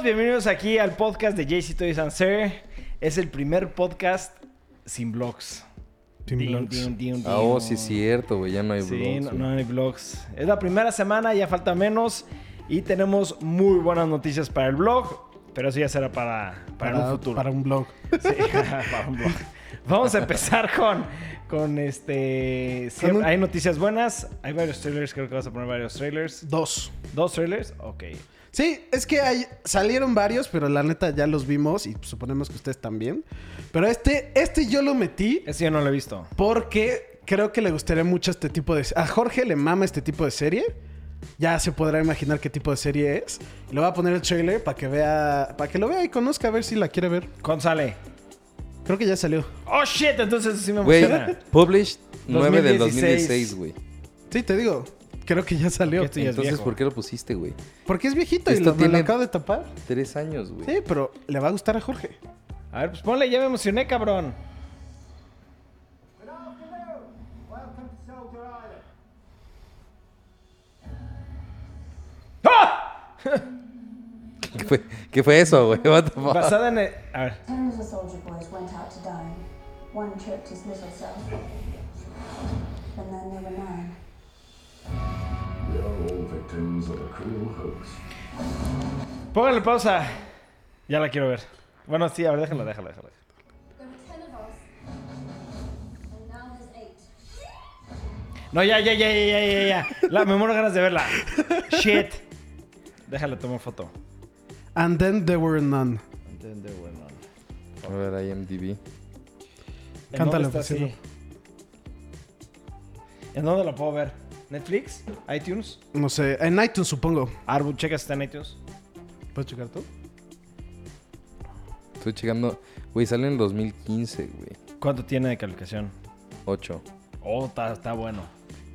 todos, bienvenidos aquí al podcast de JC Toys and Sir. Es el primer podcast sin blogs. Sin blogs. Ah, oh, sí es cierto, güey. Ya no hay Sí, blogs, no, güey. no hay blogs. Es la primera semana, ya falta menos. Y tenemos muy buenas noticias para el blog. Pero eso ya será para, para, un futuro. para un blog. Sí, para un blog. Vamos a empezar con, con este... sí, un- Hay noticias buenas. Hay varios trailers, creo que vas a poner varios trailers. Dos. ¿Dos trailers? Ok. Sí, es que hay, salieron varios, pero la neta ya los vimos y suponemos que ustedes también. Pero este, este yo lo metí Ese yo no lo he visto. porque creo que le gustaría mucho este tipo de... A Jorge le mama este tipo de serie. Ya se podrá imaginar qué tipo de serie es. Y le voy a poner el trailer para que vea, para que lo vea y conozca a ver si la quiere ver. ¿Cuándo sale? Creo que ya salió. Oh, shit, entonces sí me Güey, emociona. published 9 del 2016. 2016, güey. Sí, te digo. Creo que ya salió. Esto ya es Entonces, viejo. ¿por qué lo pusiste, güey? Porque es viejito y Esto lo, me lo tiene- acabo de tapar. Tres años, güey. Sí, pero le va a gustar a Jorge. A ver, pues ponle, ya me emocioné, cabrón. ¡Ah! ¿Qué fue, ¿Qué fue eso, güey? What the fuck? Basada en el... A ver. One tripped his little self. And then there were nine. We are all victims of a cruel hoax. Póngale pausa. Ya la quiero ver. Bueno, sí, a ver, déjala, déjala, déjala. There were ten of us. And now there's eight. No, ya, ya, ya, ya, ya, ya, ya. La, me muero ganas de verla. Shit. Déjale, tomo foto. And then there were none. A ver, IMDb. ¿En Cántale, dónde está así? ¿En dónde la puedo ver? ¿Netflix? ¿iTunes? No sé, en iTunes supongo. Arbu, checa si está en iTunes. ¿Puedes checar tú? Estoy checando. Güey, salió en el 2015, güey. ¿Cuánto tiene de calificación? 8. Oh, está, está bueno.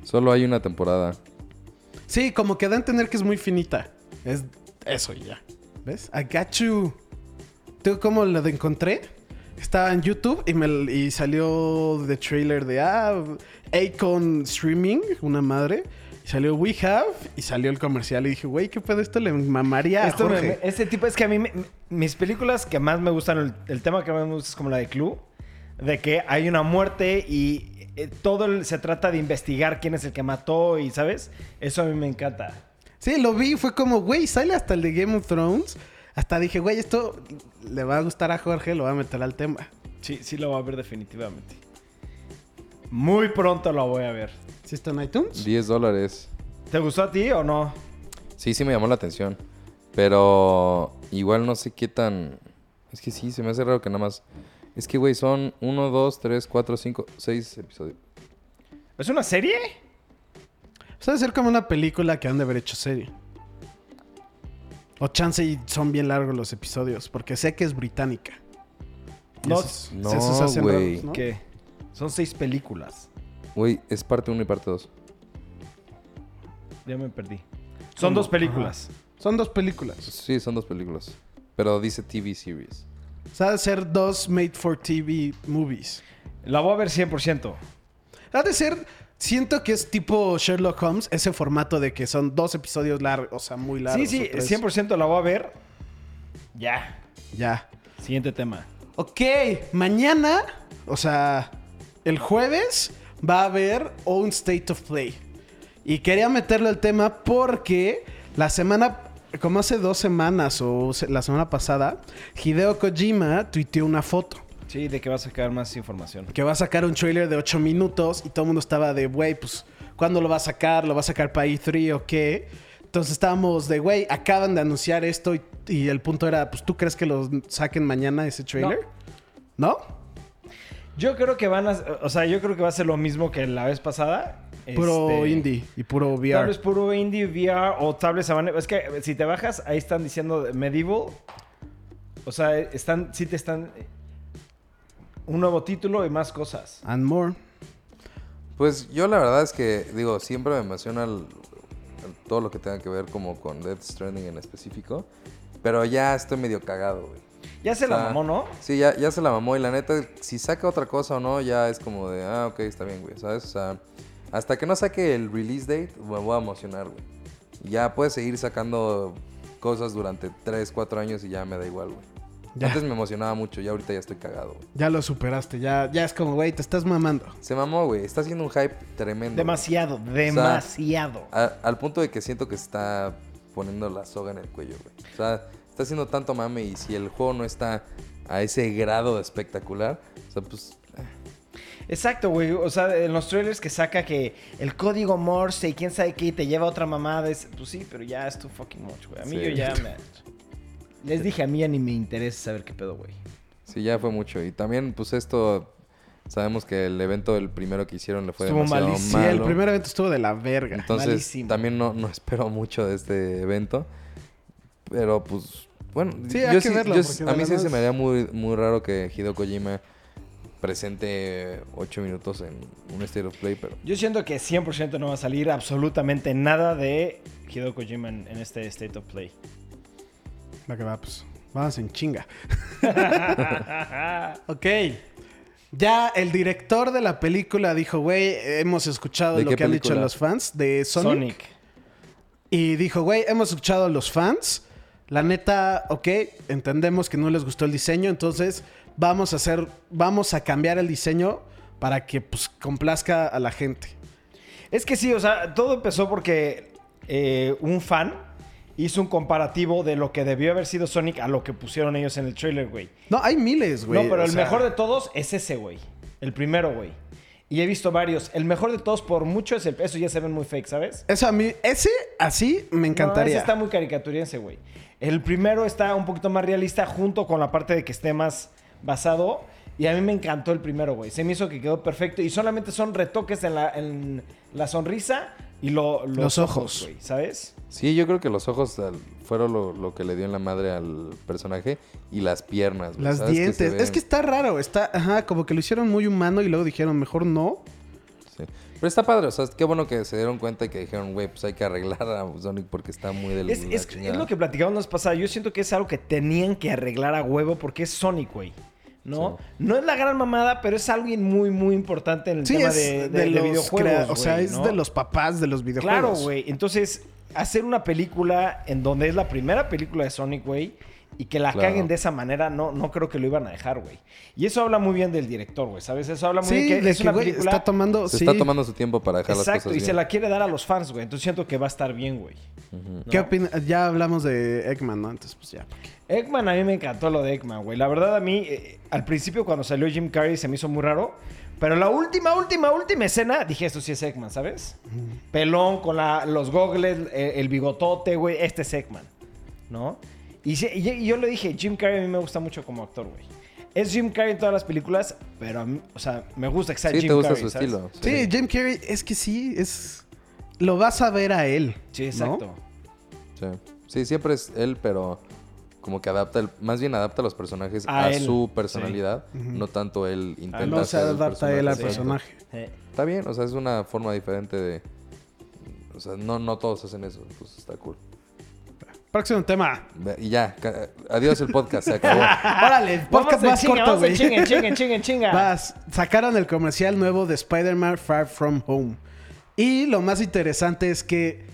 Solo hay una temporada. Sí, como que da a entender que es muy finita. Es eso ya. ¿Ves? I got you. ¿Tú cómo lo de encontré? Estaba en YouTube y, me, y salió de trailer de ah, Acon Streaming, una madre. Y salió We Have y salió el comercial. Y dije, güey, ¿qué pedo esto? Le mamaría a Esto me- Jorge. me- este tipo es que a mí, me- mis películas que más me gustan, el, el tema que más me gusta es como la de Clue, de que hay una muerte y eh, todo el- se trata de investigar quién es el que mató y, ¿sabes? Eso a mí me encanta. Sí, lo vi y fue como, güey, sale hasta el de Game of Thrones. Hasta dije, güey, esto le va a gustar a Jorge, lo va a meter al tema. Sí, sí lo voy a ver definitivamente. Muy pronto lo voy a ver. ¿Sí está en iTunes? 10 dólares. ¿Te gustó a ti o no? Sí, sí me llamó la atención. Pero igual no sé qué tan... Es que sí, se me hace raro que nada más... Es que, güey, son 1, 2, 3, 4, 5, 6 episodios. ¿Es una serie? O sea, debe ser como una película que han de haber hecho serie. O chance y son bien largos los episodios, porque sé que es británica. No, esos- no, esos se hacen güey. raros, ¿no? ¿Qué? Son seis películas. Güey, es parte 1 y parte 2. Ya me perdí. Son ¿Cómo? dos películas. Son dos películas. Sí, son dos películas. Pero dice TV series. O sea, de ser dos made for TV movies. La voy a ver 100%. Ha de ser, siento que es tipo Sherlock Holmes, ese formato de que son dos episodios largos, o sea, muy largos. sí, sí, o tres. 100% la voy a ver. Ya. Ya. Siguiente tema. Ok, mañana, o sea, el jueves va a haber un State of Play. Y quería meterlo al tema porque la semana, como hace dos semanas o la semana pasada, Hideo Kojima tuiteó una foto Sí, de que vas a sacar más información. que va a sacar un trailer de 8 minutos y todo el mundo estaba de, güey, pues, ¿cuándo lo va a sacar? ¿Lo va a sacar para E3 o qué? Entonces estábamos de, güey, acaban de anunciar esto y, y el punto era, pues, ¿tú crees que lo saquen mañana ese trailer? ¿No? Yo creo que van a... O sea, yo creo que va a ser lo mismo que la vez pasada. Puro Este, indie y puro Tal VR. vez puro indie, VR o tal vez Es que si te bajas, ahí están diciendo Medieval. O sea, están, sí te están... Un nuevo título y más cosas. And more. Pues yo la verdad es que, digo, siempre me emociona el- el- todo lo que tenga que ver como con Death Stranding en específico. Pero ya estoy medio cagado, güey. Ya se O la mamó, ¿no? Sí, ya, ya se la mamó y la neta, si saca otra cosa o no, ya es como de, ah, ok, está bien, güey, ¿sabes? O sea, hasta que no saque el release date, me voy a emocionar, güey. Ya puede seguir sacando cosas durante 3, 4 años y ya me da igual, güey. Ya. Antes me emocionaba mucho y ahorita ya estoy cagado, güey. Ya lo superaste, ya, ya es como, güey, te estás mamando. Se mamó, güey. Está haciendo un hype tremendo. güey. Demasiado, demasiado. A- al punto de que siento que está poniendo la soga en el cuello, güey. O sea, está haciendo tanto mame y si el juego no está a ese grado de espectacular, o sea, pues... Exacto, güey. O sea, en los trailers que saca que el código Morse y quién sabe qué te lleva a otra mamada. Es, pues sí, pero ya es too fucking much, güey. A mí Sí. yo ya me... Les dije, a mí ya ni me interesa saber qué pedo, güey. Sí, ya fue mucho. Y también, pues esto... Sabemos que el evento, el primero que hicieron, le fue Estuvo demasiado malísimo. Sí, malo. el primer evento estuvo de la verga. Entonces, malísimo. también no, no espero mucho de este evento. Pero, pues, bueno, Sí, yo hay que sí- verlo, yo sí- a mí sí se me haría muy, muy raro que Hideo Kojima presente ocho minutos en un State of Play, pero... Yo siento que 100% no va a salir absolutamente nada de Hideo Kojima en, en este State of Play. Va que va, pues. Vamos en chinga. ok. Ya el director de la película dijo, güey, hemos escuchado ¿De lo que han dicho los fans de Sonic. Sonic. Y dijo, güey, hemos escuchado a los fans. La neta, ok, entendemos que no les gustó el diseño, entonces vamos a hacer, vamos a cambiar el diseño para que pues complazca a la gente. Es que sí, o sea, todo empezó porque eh, un fan hizo un comparativo de lo que debió haber sido Sonic a lo que pusieron ellos en el trailer, güey. No, hay miles, güey. No, pero o el sea, mejor de todos es ese, güey. El primero, güey. Y he visto varios. El mejor de todos, por mucho, es el. Eso ya se ven muy fake, ¿sabes? Eso a mí, ese así me No, encantaría. ese está muy caricaturiense, güey. El primero está un poquito más realista junto con la parte de que esté más basado. Y a mí me encantó el primero, güey. Se me hizo que quedó perfecto. Y solamente son retoques en la, en la sonrisa y lo- los, Los ojos, ojos. güey. ¿Sabes? Sí, yo creo que los ojos al- fueron lo, lo que le dio en la madre al personaje y las piernas. güey, Las ¿sabes? Que dientes. Es que está raro. Está, ajá, como que lo hicieron muy humano y luego dijeron, mejor no. sí. Pero está padre, o sea, qué bueno que se dieron cuenta y que dijeron, güey, pues hay que arreglar a Sonic porque está muy del Es, es- es chingada". lo que platicamos la vez pasada. Yo siento que es algo que tenían que arreglar a huevo porque es Sonic, güey. ¿No? No es la gran mamada, pero es alguien muy, muy importante en el Sí, tema es de, de- de, de los videojuegos. crea- O sea, es ¿no? de los papás de los videojuegos. Claro, güey. Entonces, hacer una película en donde es la primera película de Sonic, güey, y que la Claro. caguen de esa manera, no, no creo que lo iban a dejar, güey. Y eso habla muy bien del director, güey, ¿sabes? Eso habla muy Sí, bien que de es que, una güey, película... está tomando... Se sí. está tomando su tiempo para dejar las Exacto, cosas y bien. se la quiere dar a los fans, güey. Entonces siento que va a estar bien, güey. ¿no? ¿Qué opinas? Ya hablamos de Eggman, ¿no? Entonces, pues ya. Eggman, a mí me encantó lo de Eggman, güey. La verdad, a mí, eh, al principio cuando salió Jim Carrey se me hizo muy raro. Pero la última, última, última escena, dije, esto sí es Eggman, ¿sabes? Pelón con la- los gogles, eh, el bigotote, güey. Este es Eggman, ¿no? Y, sí- y- y yo le dije, Jim Carrey a mí me gusta mucho como actor, güey. Es Jim Carrey en todas las películas, pero a mí, o sea, me gusta que sea Sí, Jim te gusta Carrey, su ¿sabes? estilo. Sí, Jim Carrey, es que sí, es... Lo vas a ver a él. Sí, ¿no? exacto. Sí. Sí, siempre es él, pero como que adapta, el, más bien adapta a los personajes A su personalidad, no tanto él intenta No se adapta él al personaje. personaje. Está bien, o sea, es una forma diferente de... O sea, no, no todos hacen eso, pues está cool. Próximo tema. Y ya, adiós el podcast, se acabó. Órale, podcast más chinga, corto, güey. chinga, chinga, chinga, chinga. Vas, sacaron el comercial nuevo de Spider-Man Far From Home. Y lo más interesante es que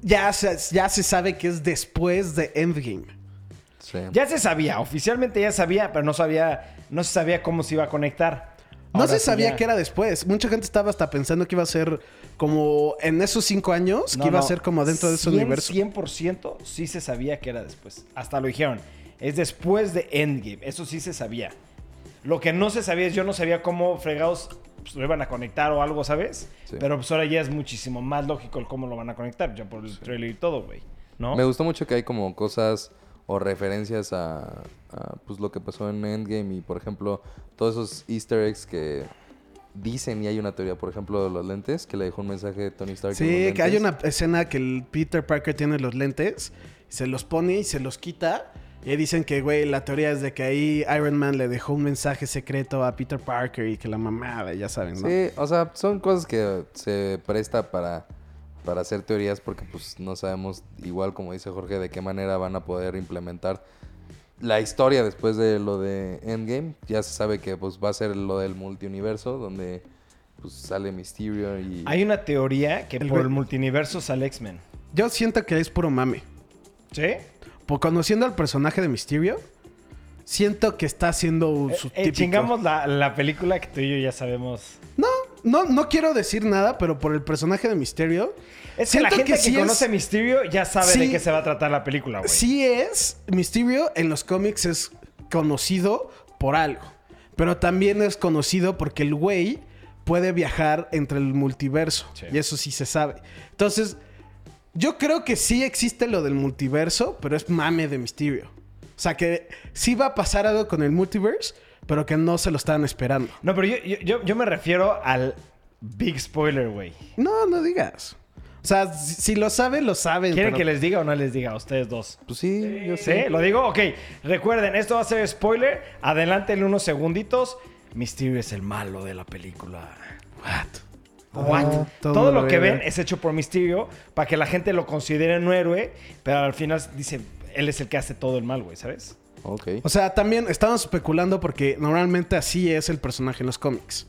ya se, ya se sabe que es después de Endgame. Sí. Ya se sabía, oficialmente ya sabía, pero no sabía, no se sabía cómo se iba a conectar. No se sí sabía ya. que era después. Mucha gente estaba hasta pensando que iba a ser como en esos cinco años, No, que iba a ser como dentro de ese 100, universo. 100% sí se sabía que era después. Hasta lo dijeron. Es después de Endgame. Eso sí se sabía. Lo que no se sabía es, yo no sabía cómo fregados pues, lo iban a conectar o algo, ¿sabes? Sí. Pero pues ahora ya es muchísimo más lógico el cómo lo van a conectar, ya por el trailer y todo, güey. ¿No? Me gustó mucho que hay como cosas o referencias a, a, pues lo que pasó en Endgame y por ejemplo todos esos easter eggs que dicen y hay una teoría, por ejemplo, de los lentes, que le dejó un mensaje de Tony Stark. Sí, que hay una escena que el Peter Parker tiene los lentes, se los pone y se los quita. Y ahí dicen que, güey, la teoría es de que ahí Iron Man le dejó un mensaje secreto a Peter Parker y que la mamada, ya saben, ¿no? Sí, o sea, son cosas que se presta para, para hacer teorías porque pues no sabemos, igual como dice Jorge, de qué manera van a poder implementar la historia después de lo de Endgame. Ya se sabe que pues va a ser lo del multiuniverso, donde pues sale Mysterio y... Hay una teoría que El por el multiverso sale X-Men. Yo siento que es puro mame. ¿Sí? Por conociendo al personaje de Mysterio, siento que está haciendo su Eh, eh, típico... chingamos la, la película que tú y yo ya sabemos. No, no, no quiero decir nada, pero por el personaje de Mysterio... Es que la gente que, sí es- conoce Mysterio ya sabe Sí. de qué se va a tratar la película, güey. Sí es, Mysterio en los cómics es conocido por algo. Pero también es conocido porque el güey puede viajar entre el multiverso. Sí. Y eso sí se sabe. Entonces, yo creo que sí existe lo del multiverso, pero es mame de Mysterio. O sea que sí va a pasar algo con el multiverse, pero que no se lo estaban esperando. No, pero yo, yo, yo, me refiero al big spoiler, güey. No, no digas. O sea, si, lo saben, lo saben. ¿Quieren pero- que les diga o no les diga a ustedes dos? Pues sí, yo ¿Sí? sé. ¿Lo digo? Ok. Recuerden, esto va a ser spoiler. Adelántenle unos segunditos. Mysterio es el malo de la película. What? What? Ah, todo todo, lo lo que ven es hecho por Mysterio para que la gente lo considere un héroe, pero al final dice, él es el que hace todo el mal, güey, ¿sabes? Ok. O sea, también estamos especulando porque normalmente así es el personaje en los cómics.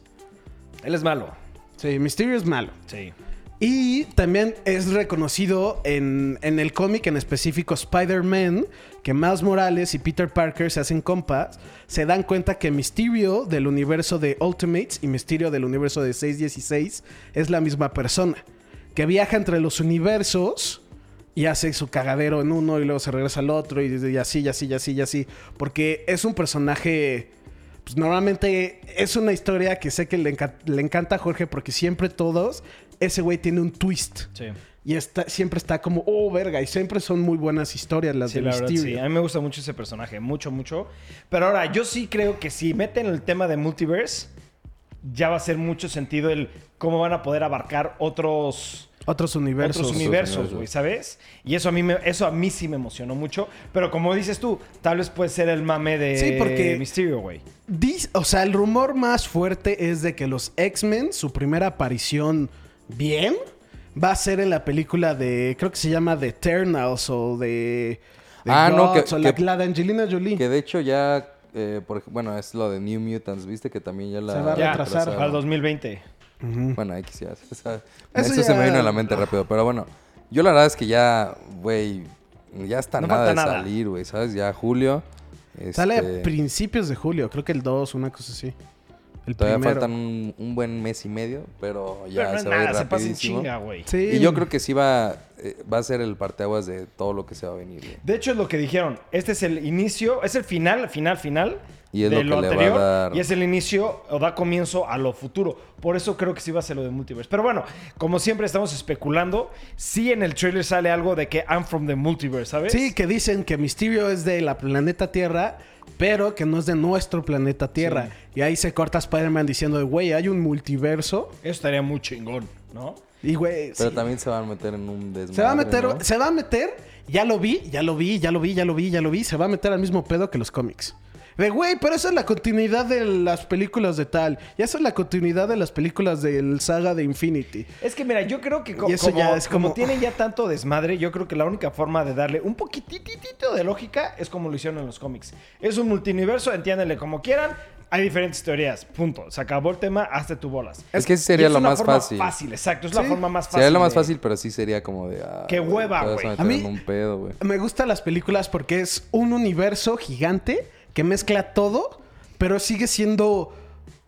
Él es malo. Sí, Mysterio es malo. Sí. Y también es reconocido en, en el cómic, en específico Spider-Man, que Miles Morales y Peter Parker se hacen compas, se dan cuenta que Mysterio del universo de Ultimates y Mysterio del universo de 616 es la misma persona, que viaja entre los universos y hace su cagadero en uno y luego se regresa al otro y, y así, y así, y así, y así, porque es un personaje... Pues normalmente es una historia que sé que le, enca- le encanta a Jorge porque siempre todos, ese güey tiene un twist. Sí. Y está, siempre está como, oh, verga. Y siempre son muy buenas historias las Sí, de la verdad, sí. A mí me gusta mucho ese personaje. Mucho, mucho. Pero ahora, yo sí creo que si meten el tema de multiverse, ya va a ser mucho sentido el cómo van a poder abarcar otros... Otros universos. otros universos, güey, ¿sabes? Y eso a mí me, eso a mí sí me emocionó mucho. Pero como dices tú, tal vez puede ser el mame de Sí, porque- Mysterio, güey. O sea, el rumor más fuerte es de que los X-Men, su primera aparición bien, va a ser en la película de, creo que se llama The Eternals o de... de Ah, no, que- o la, que- la de Angelina Jolie. Que de hecho ya, eh, por bueno, es lo de New Mutants, ¿viste? Que también ya la Se va a retrasar. retrasaron. al 2020. Bueno, ahí quisiera. o sea, Eso Eso, se me vino a la mente rápido. Pero bueno, yo la verdad es que ya, güey, ya está No nada de nada. salir, güey, ¿sabes? Ya julio. Sale este, a principios de julio, creo que el 2, una cosa así. El Todavía primero. faltan un, un buen mes y medio, pero ya Pero no es se va a ir nada, se pasa en rapidísimo. chinga, güey. Sí. Y yo creo que sí va, eh, va a ser el parteaguas de todo lo que se va a venir, güey. De hecho, es lo que dijeron. Este es el inicio, es el final, final, final Y es de lo lo, que le va a anterior. dar- Y es el inicio o da comienzo a lo futuro. Por eso creo que sí va a ser lo de multiverse. Pero bueno, como siempre estamos especulando, sí en el trailer sale algo de que I'm from the multiverse, ¿sabes? Sí, que dicen que Mysterio es de la planeta Tierra, pero que no es de nuestro planeta Tierra. Y ahí se corta Spider-Man diciendo, de, güey, hay un multiverso. Eso estaría muy chingón, ¿no? Y, güey, Pero sí. también se van a meter en un desmadre, se va a meter, ¿no? se va a meter, ya lo vi, ya lo vi, ya lo vi, ya lo vi, ya lo vi, se va a meter al mismo pedo que los cómics. De, güey, pero esa es la continuidad de las películas de tal. Y esa es la continuidad de las películas del saga de Infinity. Es que mira, yo creo que co- Y eso como, ya es como como- tiene ya tanto desmadre, yo creo que la única forma de darle un poquitito de lógica es como lo hicieron en los cómics. Es un multiverso, entiéndanle como quieran. Hay diferentes teorías, punto. Se acabó el tema, hazte tu bolas. Es que sería lo una más forma fácil. fácil, exacto. Es la forma más fácil. Sería lo más de- fácil, pero sí sería como de... ah, Qué hueva, güey. a mí- un pedo. Me gustan las películas porque es un universo gigante que mezcla todo, pero sigue siendo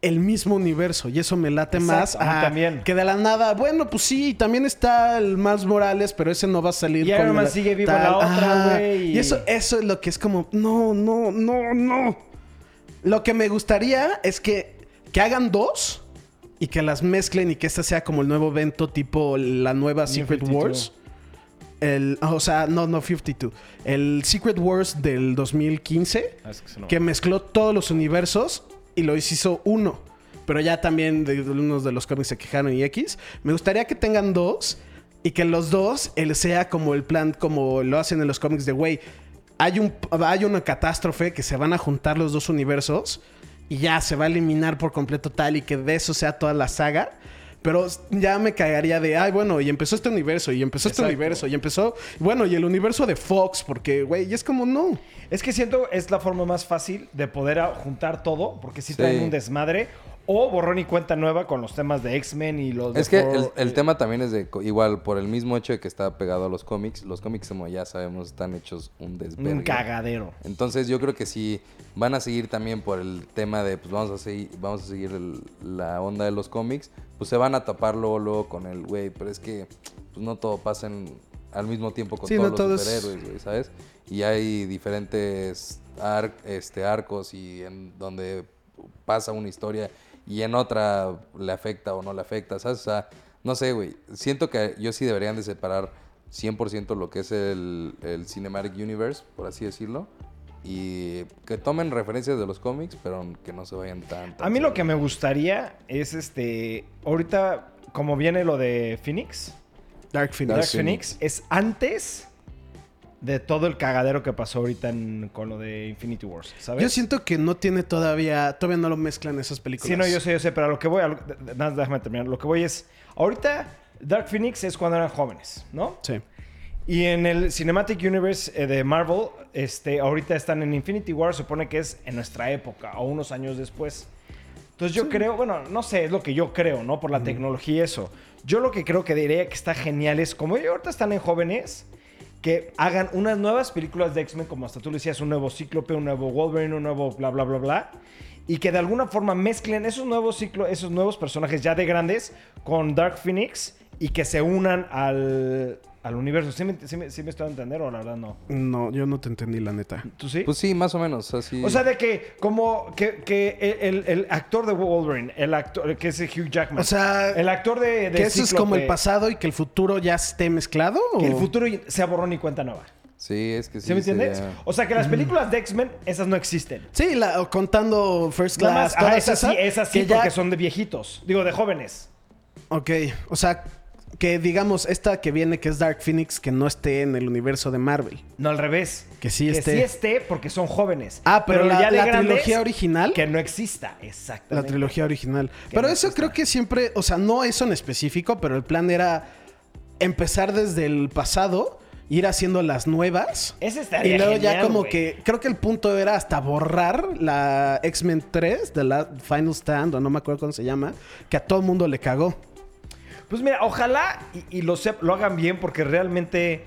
el mismo universo. Y eso me late Exacto, más a también. que de la nada. Bueno, pues sí, también está el Miles Morales, pero ese no va a salir Y Iron Man sigue vivo la otra, güey, y- eso, eso es lo que es como, no, no, no, no. Lo que me gustaría es que, que hagan dos y que las mezclen y que este sea como el nuevo evento tipo la nueva Secret 52. Wars. El, o sea, no, no 52. El Secret Wars del 2015 Ah, es que se no- que mezcló todos los universos y lo hizo uno. Pero ya también de, de unos de los cómics se quejaron y X. Me gustaría que tengan dos y que los dos él sea como el plan, como lo hacen en los cómics de güey. Hay, un, hay una catástrofe que se van a juntar los dos universos y ya se va a eliminar por completo tal y que de eso sea toda la saga. Pero ya me cagaría de, ay, bueno, y empezó este universo, y empezó este universo, y empezó, bueno, y el universo de Fox, porque, güey, y es como, no. Es que siento es la forma más fácil de poder juntar todo, porque si Sí. traen un desmadre. O borrón y cuenta nueva con los temas de X-Men y los de Es que Thor, el, el eh, tema también es de igual por el mismo hecho de que está pegado a los cómics. Los cómics, como ya sabemos, están hechos un desvergue. Un cagadero. Entonces yo creo que si van a seguir también por el tema de pues vamos a seguir, vamos a seguir el- la onda de los cómics, pues se van a tapar luego, luego con el güey, pero es que pues no todo pasa en- al mismo tiempo con Sí, todos no los es- superhéroes, güey, ¿sabes? Y hay diferentes ar- este, arcos y en donde pasa una historia y en otra le afecta o no le afecta, ¿sabes? O sea, no sé, güey. Siento que yo sí deberían de separar 100% lo que es el, el Cinematic Universe, por así decirlo. Y que tomen referencias de los cómics, pero que no se vayan tan... tan A mí lo que me gustaría es este. Ahorita, como viene lo de Phoenix, Dark Phoenix. Dark Phoenix. Phoenix es antes de todo el cagadero que pasó ahorita en- con lo de Infinity Wars, ¿sabes? Yo siento que no tiene todavía, todavía no lo mezclan esas películas. Sí, no, yo sé, yo sé, pero a lo que voy, a lo- déjame terminar. Lo que voy es, ahorita Dark Phoenix es cuando eran jóvenes, ¿no? Sí. Y en el Cinematic Universe eh, de Marvel, este, ahorita están en Infinity War, supone que es en nuestra época o unos años después. Entonces yo creo, bueno, no sé, es lo que yo creo, ¿no? Por la tecnología y eso. Yo lo que creo que diría que está genial es, como ahorita están en jóvenes, que hagan unas nuevas películas de X-Men, como hasta tú le decías, un nuevo Cíclope, un nuevo Wolverine, un nuevo bla, bla, bla, bla. Y que de alguna forma mezclen esos nuevos ciclos, esos nuevos personajes ya de grandes con Dark Phoenix y que se unan al, al universo. ¿Sí me, sí me- sí me estoy a entender o la verdad no? No, yo no te entendí, la neta. ¿Tú sí? Pues sí, más o menos, así... O sea, de que como que, que el, el actor de Wolverine, el actor que es Hugh Jackman. O sea, el actor de, de ¿Que eso es como el pasado y que el futuro ya esté mezclado? Que el futuro sea borrón y cuenta nueva. Sí, es que sí. ¿Sí, me entiendes? sería- O sea, que las películas de X-Men, esas no existen. Sí, la- contando First Nada Class, más, todas esas sí, esas, sí que ya- porque son de viejitos. Digo, de jóvenes. Ok, o sea, que digamos, esta que viene, que es Dark Phoenix, que no esté en el universo de Marvel. No al revés. Que sí que esté. sí esté porque son jóvenes. Ah, pero, la, ya de la grandes, trilogía original. Que no exista, La exactamente. trilogía original. Que Pero no eso exista. creo que siempre, o sea, no eso en específico, pero el plan era empezar desde el pasado, ir haciendo las nuevas. Ese estaría Y luego ya como que, creo que el punto era hasta borrar la X-Men 3 de la Final Stand, o no me acuerdo cómo se llama, que a todo el mundo le cagó. Pues mira, ojalá y, y lo, sep- lo hagan bien porque realmente,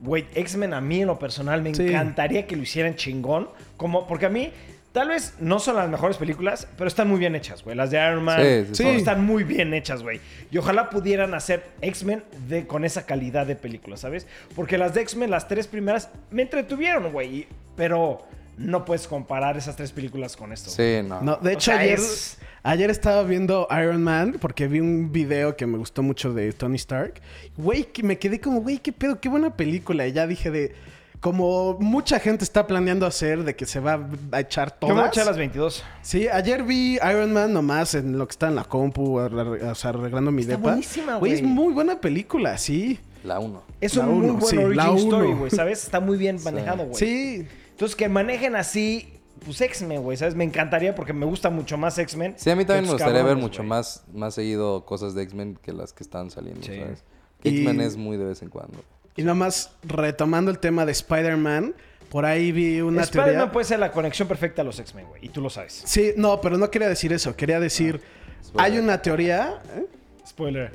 güey, X-Men a mí en lo personal me Sí. encantaría que lo hicieran chingón. Como, porque a mí, tal vez no son las mejores películas, pero están muy bien hechas, güey. Las de Iron Man Sí, sí, sí. todas están muy bien hechas, güey. Y ojalá pudieran hacer X-Men de- con esa calidad de película, ¿sabes? Porque las de X-Men, las tres primeras, me entretuvieron, güey. Pero no puedes comparar esas tres películas con esto. Sí, no. No, de O hecho, sea, ayer, es- ayer estaba viendo Iron Man porque vi un video que me gustó mucho de Tony Stark. Güey, que me quedé como, güey, qué pedo, qué buena película. Y ya dije de. Como mucha gente está planeando hacer, de que se va a echar Yo me voy a todas. echar las 22. Sí, ayer vi Iron Man nomás en lo que está en la compu, o sea, arreglando mi Está depa. buenísima, Güey, es muy buena película, sí. La 1. Es La un muy uno, buen sí, origin la story, güey, ¿sabes? Está muy bien manejado, güey. Sí. Entonces, que manejen así, pues X-Men, güey, ¿sabes? Me encantaría porque me gusta mucho más X-Men. Sí, a mí también me gustaría ver mucho más, más seguido cosas de X-Men que las que están saliendo, Sí. ¿sabes? Y- X-Men es muy de vez en cuando. Y nomás retomando el tema de Spider-Man, por ahí vi una Spider-Man teoría. puede ser la conexión perfecta a los X-Men, güey. Y tú lo sabes. Sí, no, pero no quería decir eso. Quería decir, spoiler. hay una teoría. ¿eh? Spoiler.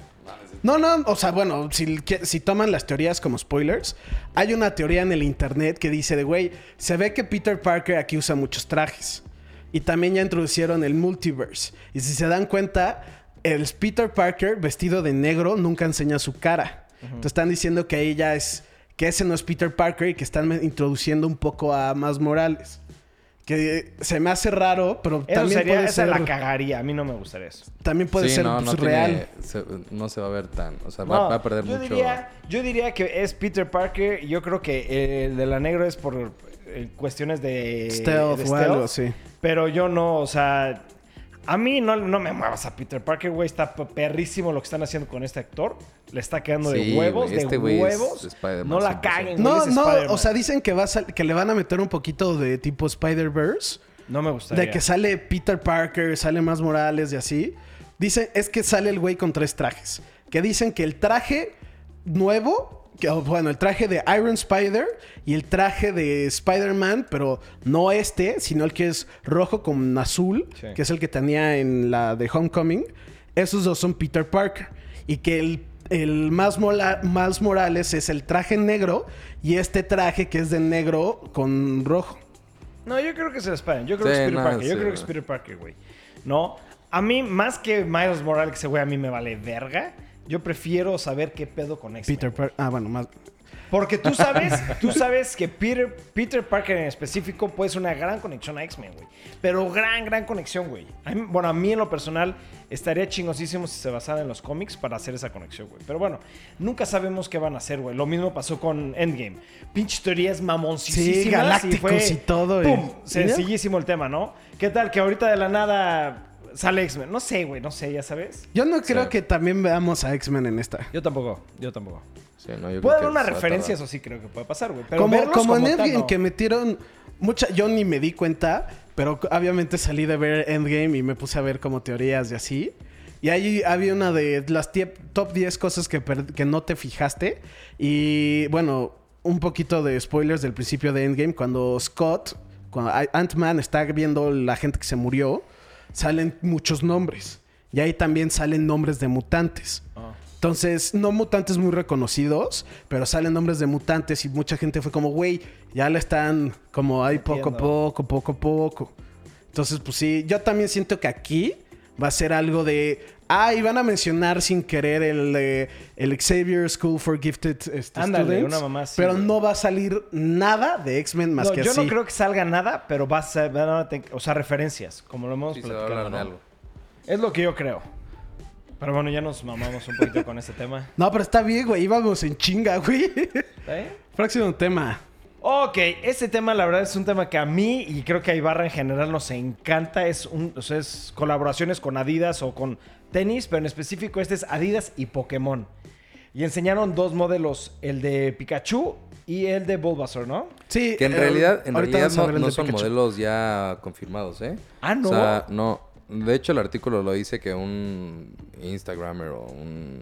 No, no, o sea, bueno, si, toman las teorías como spoilers, hay una teoría en el internet que dice de, güey, se ve que Peter Parker aquí usa muchos trajes. Y también ya introducieron el multiverse. Y si se dan cuenta, el Peter Parker vestido de negro nunca enseña su cara. Entonces están diciendo que ahí ya es, que ese no es Peter Parker y que están introduciendo un poco a más Morales. Que eh, se me hace raro, pero Eso también sería, puede esa ser, la cagaría. A mí no me gustaría eso. también puede sí, ser no, pues, no, tiene- real. se, no se va a ver tan... O sea, va, No, va a perder yo mucho... Diría, yo diría que es Peter Parker. y Yo creo que el de la negro es por eh, cuestiones de Stealth de o algo, sí. Pero yo no, o sea, a mí no, no me muevas a Peter Parker, güey. Está perrísimo lo que están haciendo con este actor. Le está quedando de huevos, este de es huevos. No la 100%. caguen. No, no, o sea, dicen que, va a que le van a meter un poquito de tipo Spider-Verse. no me gustaría. De que sale Peter Parker, sale más Morales y así. Dicen, es que sale el güey con tres trajes. Que dicen que el traje nuevo que- oh, bueno, el traje de Iron Spider y el traje de Spider-Man, pero no este, sino el que es rojo con azul, Sí. que es el que tenía en la de Homecoming. Esos dos son Peter Parker. Y que el, el más, mola- más Morales es el traje negro y este traje que es de negro con rojo. No, yo creo que se lo esperan. Yo creo que es Peter no, Parker. Yo sí, creo que es. Peter Parker, güey. No. A mí, más que Miles Morales, que ese güey a mí me vale verga, yo prefiero saber qué pedo con X-Men. Peter Parker. Ah, bueno, más. Porque tú sabes, tú sabes que Peter, Peter Parker en específico puede ser una gran conexión a X-Men, güey. Pero gran, gran conexión, güey. Bueno, a mí en lo personal estaría chingosísimo si se basara en los cómics para hacer esa conexión, güey. Pero bueno, nunca sabemos qué van a hacer, güey. Lo mismo pasó con Endgame. Pinches teorías mamoncísimas. Sí, galácticos y todo, y- ¡Pum! Sencillísimo el tema, ¿no? ¿Qué tal que ahorita de la nada sale X-Men? No sé, güey, no sé, ya sabes. Yo no creo Sí. que también veamos a X-Men en esta. Yo tampoco, yo tampoco. Sí, no, yo Puede haber una referencia, eso sí creo que puede pasar, güey. Pero como en tal, Endgame no. que metieron mucha yo ni me di cuenta pero obviamente salí de ver Endgame y me puse a ver como teorías y así y ahí había una de las top 10 cosas que, que no te fijaste y bueno un poquito de spoilers del principio de Endgame cuando Scott cuando Ant-Man está viendo la gente que se murió salen muchos nombres y ahí también salen nombres de mutantes Ah. entonces, no mutantes muy reconocidos, pero salen nombres de mutantes y mucha gente fue como, güey, ya le están como ahí poco a poco, poco a poco. Entonces, pues sí, yo también siento que aquí va a ser algo de, ah, y van a mencionar sin querer el, eh, el Xavier School for Gifted este, Ándale, Students, una mamá así, pero güey. no va a salir nada de X-Men más No, que yo así. no creo que salga nada, pero va a ser, van a ten- o sea, referencias, como lo hemos Sí, se va a platicado, hablar de ¿no? algo. Es lo que yo creo. Pero bueno, ya nos mamamos un poquito con este tema. No, pero está bien, güey, íbamos en chinga, güey. ¿Está bien? Próximo tema. Ok, este tema la verdad es un tema que a mí y creo que a Ibarra en general nos encanta. Es, un, o sea, es colaboraciones con Adidas o con tenis, pero en específico este es Adidas y Pokémon. Y enseñaron dos modelos, el de Pikachu y el de Bulbasaur, ¿no? Sí, Que en eh, realidad, en realidad no, son Pikachu. modelos ya confirmados, ¿eh? Ah, ¿no? O sea, no. De hecho, el artículo lo dice que un Instagramer o un...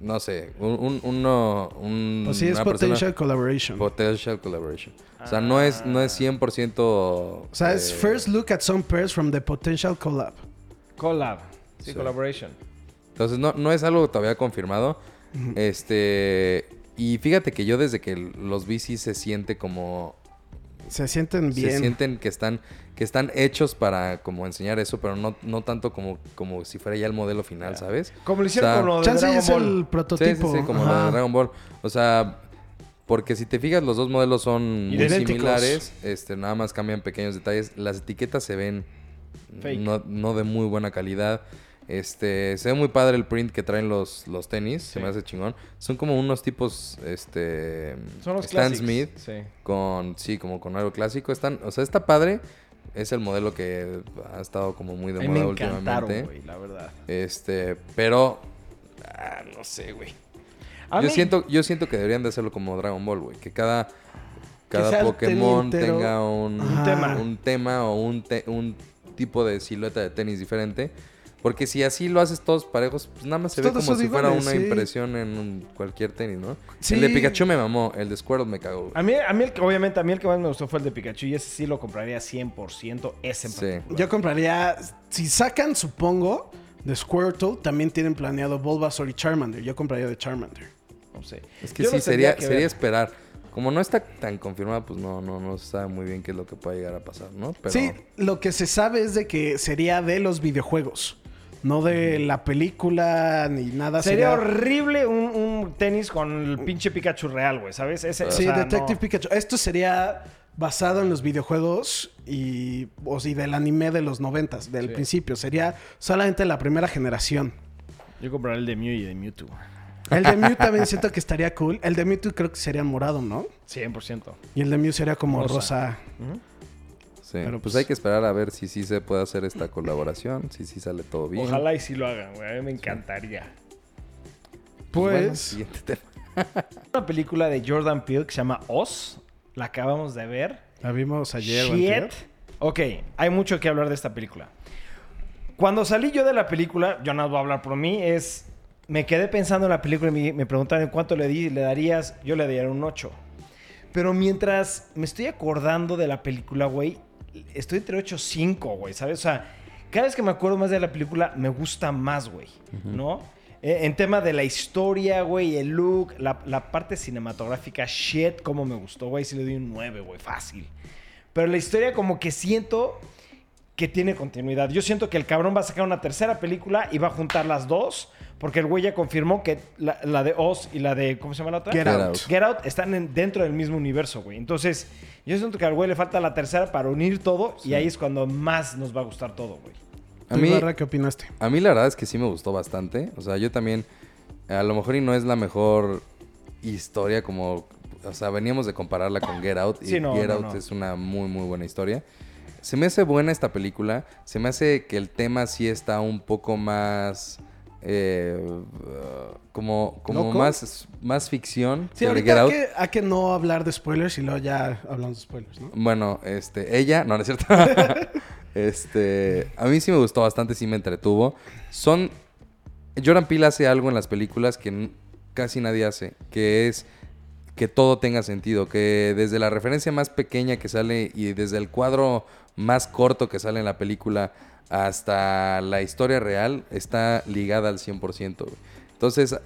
No sé, un... un, uno- un- Pues sí, es una persona- Potential Collaboration. Potential collaboration. O sea, no es, no es 100%... o sea, es eh, first look at some pairs from the potential collab. Collab. Sí, Sí. collaboration. Entonces, no, no es algo todavía confirmado. Este... Y fíjate que yo desde que los vi sí se siente como... Se sienten bien. Se sienten que están, que están hechos para como enseñar eso, pero no, no tanto como, como si fuera ya el modelo final, ¿sabes? Como lo hicieron O sea, con lo de Chance Dragon es Ball. el Sí, sí, prototipo. sí, como Ajá. lo de Dragon Ball. O sea, porque si te fijas, los dos modelos son muy Idénticos. similares. Este, nada más cambian pequeños detalles. Las etiquetas se ven no, no de muy buena calidad. Este, se ve muy padre el print que traen los, los tenis. Se me hace chingón. Son como unos tipos, este... Son los Stan classics. Smith Sí. con sí como con algo clásico están o sea está padre es el modelo que ha estado como muy de me moda encantaron, últimamente la verdad. este pero ah, no sé güey yo mí- siento yo siento que deberían de hacerlo como Dragon Ball güey que cada cada Pokémon tenga un, Ajá. tema. un tema o un, te- un tipo de silueta de tenis diferente porque si así lo haces todos parejos, pues nada más se ve como si fuera una sí. impresión en un- cualquier tenis, ¿no? Sí. El de Pikachu me mamó, el de Squirtle me cagó. güey. A mí, a mí el que- obviamente, a mí el que más me gustó fue el de Pikachu y ese sí lo compraría 100%, ese en Sí. particular. Yo compraría. Si sacan, supongo, de Squirtle, también tienen planeado Bulbasaur y Charmander. Yo compraría de Charmander. No sé. Es que Yo sí, sería, que sería esperar. Como no está tan confirmado, pues no, no, no se sabe muy bien qué es lo que puede llegar a pasar, ¿no? Pero Sí, lo que se sabe es de que sería de los videojuegos. No de la película ni nada. Sería horrible un, un tenis con el pinche Pikachu real, güey, ¿sabes? Ese, o Sí, sea, Detective no. Pikachu. Esto sería basado en los videojuegos y, o sí, del anime de los noventas, del Sí. principio. Sería solamente la primera generación. Yo compraría el de Mew y de Mewtwo. El de Mew también siento que estaría cool. El de Mewtwo creo que sería morado, ¿no? 100%. Y el de Mew sería como Rosa. rosa. Sí, pero pues, pues- hay que esperar a ver si sí se puede hacer esta colaboración, si sí sale todo bien. Ojalá y sí lo hagan, güey. A mí me encantaría. bueno, Pues, siguiente tema. Una película de Jordan Peele que se llama Oz. La acabamos de ver. la vimos ayer Shit. Ok, hay mucho que hablar de esta película. Cuando salí yo de la película, yo no voy a hablar por mí, es... me quedé pensando en la película y me, me preguntaron cuánto le, di, le darías. Yo le daría un 8. Pero mientras me estoy acordando de la película, güey, estoy entre 8 y 5, güey, ¿sabes? O sea, cada vez que me acuerdo más de la película, me gusta más, güey, ¿no? Eh, en tema de la historia, güey, el look, la, la parte cinematográfica, shit, cómo me gustó, güey, sí le doy un 9, güey, fácil. Pero la historia como que siento que tiene continuidad. Yo siento que el cabrón va a sacar una tercera película y va a juntar las dos, porque el güey ya confirmó que la, la de Oz y la de, ¿cómo se llama la otra? Get Get Out. Out. Get Out están en- dentro del mismo universo, güey. Entonces, yo siento que al güey le falta la tercera para unir todo y ahí es cuando más nos va a gustar todo, güey. A ¿Tú, mí, Ibarra, qué opinaste? a mí la verdad es que sí me gustó bastante. O sea, yo también, a lo mejor y no es la mejor historia como... O sea, veníamos de compararla con Get Out y Sí, no, Get no, Out no. es una muy, muy buena historia. Se me hace buena esta película. Se me hace que el tema sí está un poco más... eh, uh, como como ¿Loco? más, más ficción Sí, ahorita hay que, hay que no hablar de spoilers y luego ya hablamos de spoilers, ¿no? Bueno, este, ella, no, no es cierto. este, a mí sí me gustó bastante, sí me entretuvo. Son, Jordan Peele hace algo en las películas que casi nadie hace, que es que todo tenga sentido, que desde la referencia más pequeña que sale y desde el cuadro más corto que sale en la película hasta la historia real está ligada al 100%. güey. Entonces,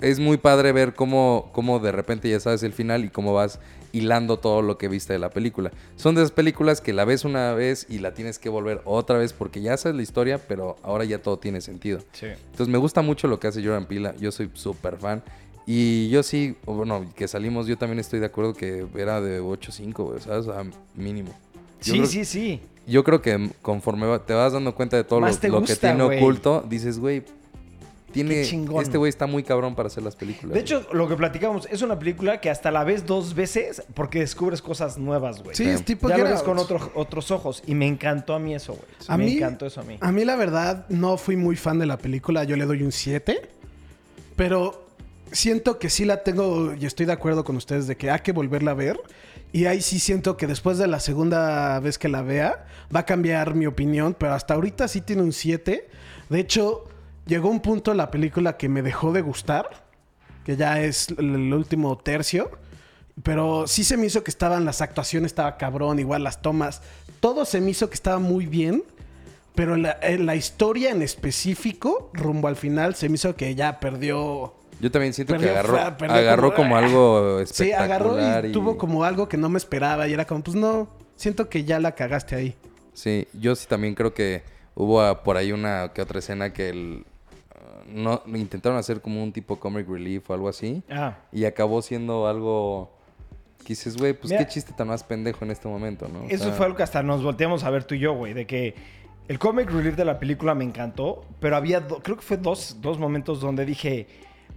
es muy padre ver cómo, cómo de repente ya sabes el final y cómo vas hilando todo lo que viste de la película. Son de esas películas que la ves una vez y la tienes que volver otra vez porque ya sabes la historia, pero ahora ya todo tiene sentido. Sí. Entonces me gusta mucho lo que hace Jordan Peele. Yo soy súper fan. Y yo sí, bueno, que salimos, yo también estoy de acuerdo que era de 8-5, güey, ¿sabes? O sea, mínimo. Yo Sí, creo- sí, sí. Yo creo que conforme te vas dando cuenta de todo lo, que tiene oculto, dices, güey, tiene, Qué chingón. este güey está muy cabrón para hacer las películas. De hecho, lo que platicamos es una película que hasta la ves dos veces porque descubres cosas nuevas, güey. Sí, Sí. es tipo ya lo ves con otro- otros ojos. Y me encantó a mí eso, güey. A me mí- encantó eso a mí. A mí la verdad no fui muy fan de la película, yo le doy un 7, pero siento que sí la tengo y estoy de acuerdo con ustedes de que hay que volverla a ver. Y ahí sí siento que después de la segunda vez que la vea va a cambiar mi opinión, pero hasta ahorita sí tiene un 7. De hecho, llegó un punto en la película que me dejó de gustar, que ya es el, último tercio. Pero sí se me hizo que estaban las actuaciones, estaba cabrón, igual las tomas. Todo se me hizo que estaba muy bien. Pero la, eh, la historia en específico, rumbo al final, se me hizo que ya perdió. Yo también siento que agarró, agarró como, algo Sí, espectacular. agarró y, y- tuvo como algo que no me esperaba. Y era como, pues no, siento que ya la cagaste ahí. Sí, yo sí también creo que hubo ah, por ahí una que otra escena que el, ah, no intentaron hacer como un tipo comic relief o algo así. Ah, Y acabó siendo algo que dices, güey, pues Mira, qué chiste tan más pendejo en este momento, ¿no? O eso sea, fue algo que hasta nos volteamos a ver tú y yo, güey. De que el comic relief de la película me encantó. Pero había, do- creo que fue dos, dos momentos donde dije...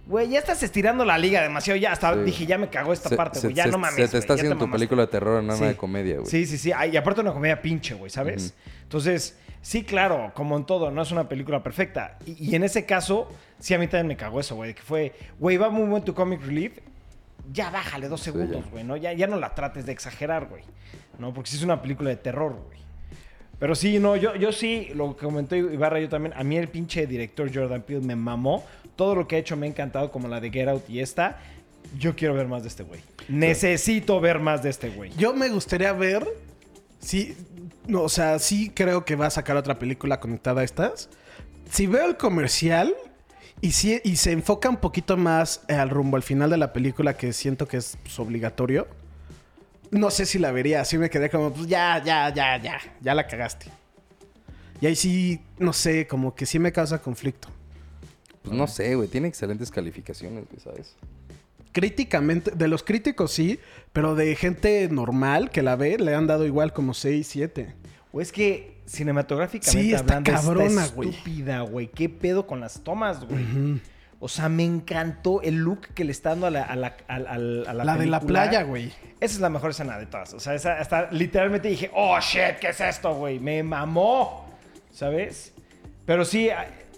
Güey, ya estás estirando la liga demasiado. Ya hasta Sí. dije, ya me cagó esta se- parte, güey. Ya se- no mames. Se te está haciendo tu película de terror, no Sí. de comedia, güey. Sí, sí, sí. Ay, y aparte una comedia pinche, güey, ¿sabes? Entonces, sí, claro, como en todo, no es una película perfecta. Y, y en ese caso, sí, a mí también me cagó eso, güey. Que fue, güey, va muy buen tu comic relief. Ya bájale dos segundos, güey, ¿no? Ya, ya no la trates de exagerar, güey. ¿No? Porque sí es una película de terror, güey. Pero sí, no, yo, yo sí, lo que comentó Ibarra, yo también, a mí el pinche director Jordan Peele me mamó. Todo lo que ha hecho me ha encantado, como la de Get Out y esta. Yo quiero ver más de este güey. Necesito ver más de este güey. Yo me gustaría ver. Sí, no, o sea, sí creo que va a sacar otra película conectada a estas. Si veo el comercial y, si, y se enfoca un poquito más al rumbo al final de la película, que siento que es pues, obligatorio, no sé si la vería. Así me quedé como, pues ya, ya, ya, ya, ya la cagaste. Y ahí sí, no sé, como que sí me causa conflicto. Pues no sé, güey. Tiene excelentes calificaciones, güey, ¿sabes? Críticamente, de los críticos sí, pero de gente normal que la ve, le han dado igual como 6, 7. O es que cinematográficamente Sí, está hablando cabrona, está güey. estúpida, güey. ¿Qué pedo con las tomas, güey? O sea, me encantó el look que le está dando a la, a la, a- a- a la La de la playa, güey. Esa es la mejor escena de todas. O sea, esa, hasta literalmente dije, oh shit, ¿qué es esto, güey? Me mamó. ¿Sabes? Pero sí,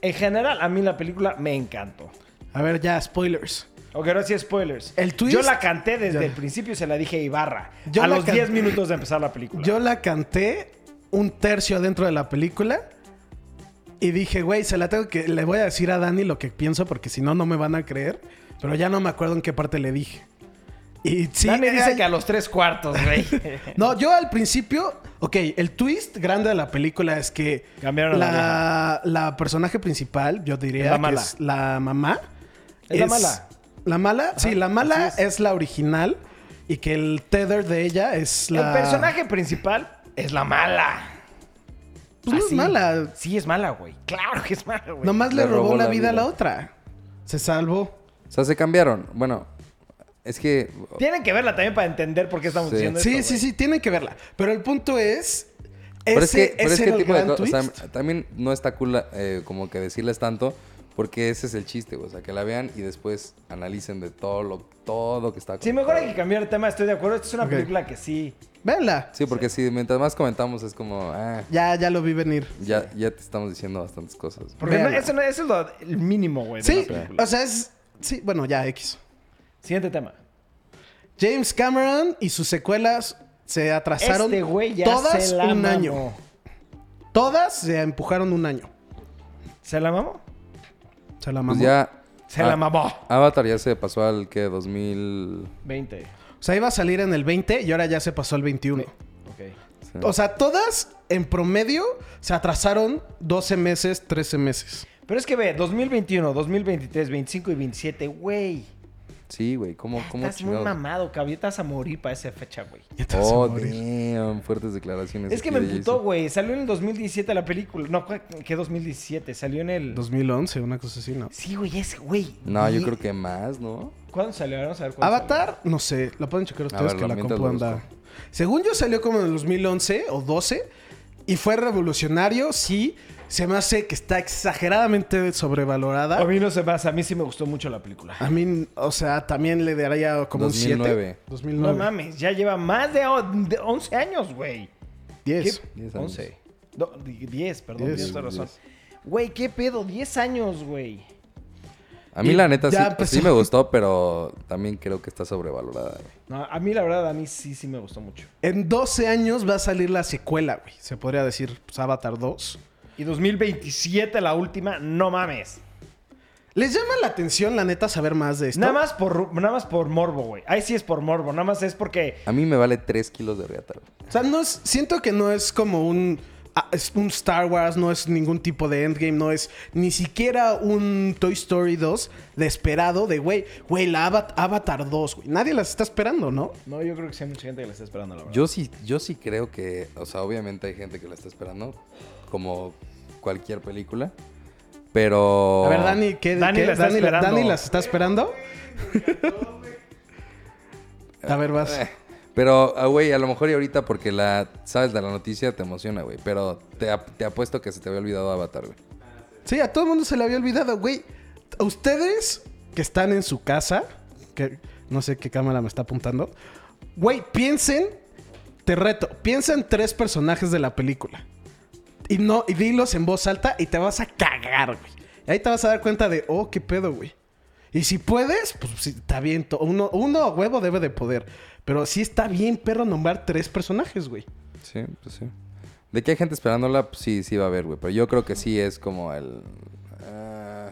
en general, a mí la película me encantó. A ver, ya, spoilers. Ok, ahora sí, spoilers. El twist- Yo la canté desde Ya. el principio y se la dije a Ibarra. Yo a los can- 10 minutos de empezar la película. Yo la canté un tercio dentro de la película Y dije, güey, se la tengo que. Le voy a decir a Dani lo que pienso porque si no, no me van a creer. Pero ya no me acuerdo en qué parte le dije. Y sí. Dani dice que a los tres cuartos, güey. No, yo al principio. Ok, el twist grande de la película es que. Cambiaron la la, la personaje principal, yo diría Es la que mala. es la mamá. Es la mala. ¿La mala? sí, la mala es. la original. Y que el tether de ella es la. El personaje principal es la mala. Pues no es mala. Sí, es mala, güey. Claro que es mala, güey. Nomás le, Le robó, robó la, la vida a la otra. Se salvó. O sea, se cambiaron. Bueno, es que... Tienen que verla también para entender por qué estamos Sí. diciendo Sí, esto, sí, güey. sí, tienen que verla. Pero el punto es. Pero es que, pero es ese que el tipo de o sea, también no está cool eh, como que decirles tanto, porque ese es el chiste, güey. O sea, que la vean y después analicen de todo lo, todo que está Sí, mejor hay que cambiar de tema, estoy de acuerdo. Esta es una película que sí. Véanla. Sí, porque si mientras más comentamos es como, ah, Ya, ya lo vi venir. ya, ya te estamos diciendo bastantes cosas. Porque no- eso, no- eso es lo, el mínimo, güey. de Sí, la película. o sea, es. Sí, bueno, ya, X. Siguiente tema. James Cameron y sus secuelas se atrasaron Este güey ya todas se la un mamó. año. Todas se empujaron un año. ¿Se la mamó? Se la mamó. Pues ya... Se ah, la mamó. Avatar ya se pasó al que 2000... 20. O sea, iba a salir en el 20 y ahora ya se pasó al 21. Ok. sí. O sea, todas en promedio se atrasaron 12 meses, 13 meses. Pero es que ve, 2021, 2023, 25 y 27, güey. Sí, güey, ¿cómo, cómo Estás muy mamado, cabrón. A morir para esa fecha, güey. Ya te vas a Oh, morir. damn, fuertes declaraciones. Es que me emputó, güey. Salió en el 2017 la película. No, ¿qué 2017? Salió en el... 2011, una cosa así, ¿no? Sí, güey, es, güey. No, yo creo que más, ¿no? ¿Cuándo salió? Vamos a ver cuándo Avatar, no sé, lo pueden checar ustedes ver, que la compu anda. Según yo salió como en el 2011 o 12 y fue revolucionario, sí. Se me hace que está exageradamente sobrevalorada. A mí no se me hace. A mí sí me gustó mucho la película. A mí, o sea, también le daría como 2009. un 7. 2009. No mames, ya lleva más de, o- de 11 años, güey. 10. ¿Qué? 10 años. 11. No, di- 10, perdón, Diez. tienes toda razón. Güey, ¿qué pedo? 10 años, güey. A mí Y la neta sí, sí me gustó, pero también creo que está sobrevalorada. güey. No, a mí la verdad, a mí sí, sí me gustó mucho. En 12 años va a salir la secuela, güey. Se podría decir pues, Avatar 2. Y 2027, la última, no mames. ¿Les llama la atención, la neta, saber más de esto? Nada más por, nada más por morbo, güey. Ahí sí es por morbo. Nada más es porque... A mí me vale 3 kilos de güey. O sea, no es, siento que no es como un, ah, es un Star Wars, no es ningún tipo de Endgame, no es ni siquiera un Toy Story 2 de esperado de, güey, güey, la Ava- Avatar 2, güey. Nadie las está esperando, ¿no? No, yo creo que sí hay mucha gente que la está esperando, la verdad. Yo sí, yo sí creo que, o sea, obviamente hay gente que la está esperando, como cualquier película, pero... A ver, Dani, ¿qué? Dani qué? la está Dani, las está esperando? A ver, vas. Eh, Pero, ah, güey, a lo mejor y ahorita porque la sabes de la noticia te emociona, güey. Pero te, te apuesto que se te había olvidado Avatar, güey. Sí, a todo el mundo se le había olvidado, güey. A ustedes que están en su casa, que no sé qué cámara me está apuntando, güey, piensen, te reto, piensa en tres personajes de la película. Y no, y dilos en voz alta y te vas a cagar, güey. Y ahí te vas a dar cuenta de, oh, qué pedo, güey. Y si puedes, pues sí, está bien. Uno, uno a huevo debe de poder. Pero sí está bien, perro, nombrar tres personajes, güey. Sí, pues sí. De que hay gente esperándola, pues sí, sí va a haber, güey. Pero yo creo que sí es como el... ah,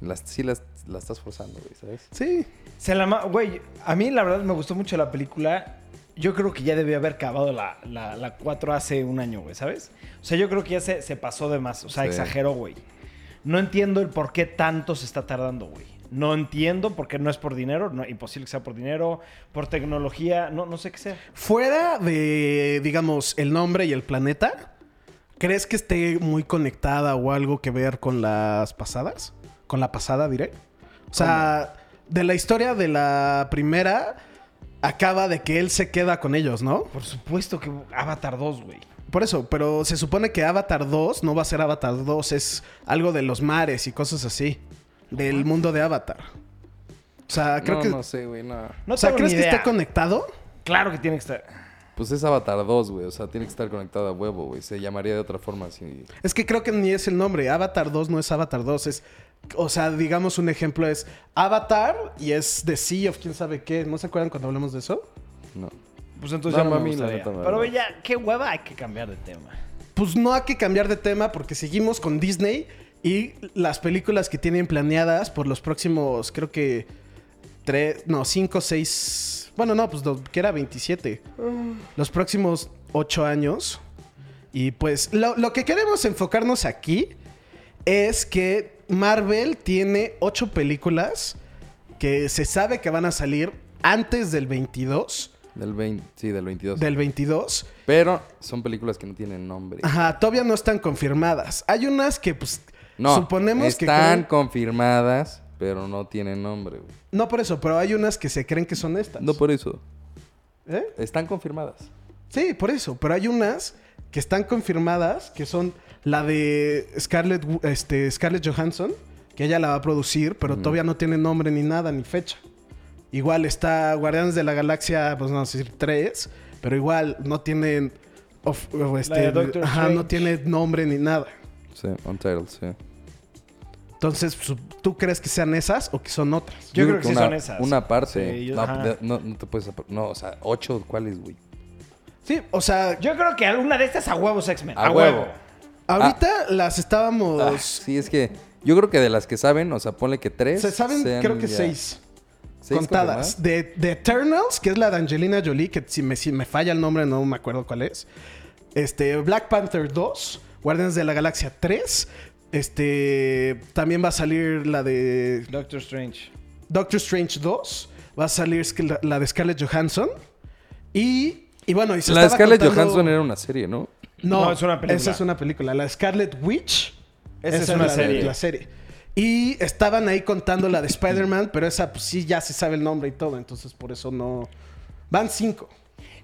las, sí las, la estás forzando, güey, ¿sabes? Sí. Se la ma- Güey, a mí la verdad me gustó mucho la película. Yo creo que ya debió haber acabado la, la, la 4 hace un año, güey, ¿sabes? O sea, yo creo que ya se, se pasó de más. O sea, Sí. exageró, güey. No entiendo el por qué tanto se está tardando, güey. No entiendo porque no es por dinero. No, imposible que sea por dinero. Por tecnología. No, no sé qué sea. Fuera de, digamos, el nombre y el planeta, ¿crees que esté muy conectada o algo que ver con las pasadas? Con la pasada, diré. O sea, de la historia de la primera, acaba de que él se queda con ellos, ¿no? Por supuesto que Avatar 2, güey. Por eso, pero se supone que Avatar 2 no va a ser Avatar 2, es algo de los mares y cosas así. Del mundo de Avatar. O sea, creo no, que. no sé, güey, no. No o sea, ¿crees que esté conectado? Claro que tiene que estar. Pues es Avatar 2, güey. O sea, tiene que estar conectado a huevo, güey. Se llamaría de otra forma así. Es que creo que ni es el nombre. Avatar 2 no es Avatar 2. Es. O sea, digamos un ejemplo es Avatar y es The Sea of quién sabe qué. ¿No se acuerdan cuando hablamos de eso? No. Pues entonces No, ya no me la neta, Pero ya, qué hueva, hay que cambiar de tema. pues no hay que cambiar de tema porque seguimos con Disney y las películas que tienen planeadas por los próximos, creo que tres, no, cinco, seis, bueno, no, pues que era 27. Los próximos ocho años. Y pues lo, lo que queremos enfocarnos aquí es que Marvel tiene ocho películas que se sabe que van a salir antes del 22. Del 20, sí, del 22. Del 22. Pero son películas que no tienen nombre. Ajá, todavía no están confirmadas. Hay unas que, pues, No, suponemos que... están creen- confirmadas, pero no tienen nombre, güey. No por eso, pero hay unas que se creen que son estas. No por eso. ¿Eh? Están confirmadas. Sí, por eso. Pero hay unas que están confirmadas, que son la de Scarlett, este, Scarlett Johansson, que ella la va a producir, pero todavía no tiene nombre ni nada, ni fecha. Igual está Guardianes de la Galaxia, pues no decir, 3, pero igual no of- o este, de Doctor ajá, no tiene nombre ni nada. Sí, Untitled, sí. Entonces, ¿tú crees que sean esas o que son otras? Yo creo que sí una, son esas. Una parte. Sí, yo- no, de- no, no te puedes... No, o sea, ocho, ¿cuáles, güey? Sí, o sea, Yo creo que alguna de estas a huevos X-Men. A A, huevo. huevo. Ahorita las estábamos... Ah, sí, es que yo creo que de las que saben, o sea, ponle que tres. se saben, sean creo que ya- seis. ¿Seis contadas. De, de Eternals, que es la de Angelina Jolie, que si me, si me falla el nombre no me acuerdo cuál es. Este, Black Panther 2, Guardianes de la Galaxia 3. Este, también va a salir la de Doctor Strange. Doctor Strange 2. Va a salir la, la de Scarlett Johansson. Y, y bueno, y se La Scarlett contando- Johansson era una serie, ¿no? No, No, es una película. Esa es una película. La de Scarlet Witch. Esa es una la de- serie. La serie. Y estaban ahí contando la de Spider-Man, pero esa pues sí ya se sabe el nombre y todo, entonces por eso no... Van cinco.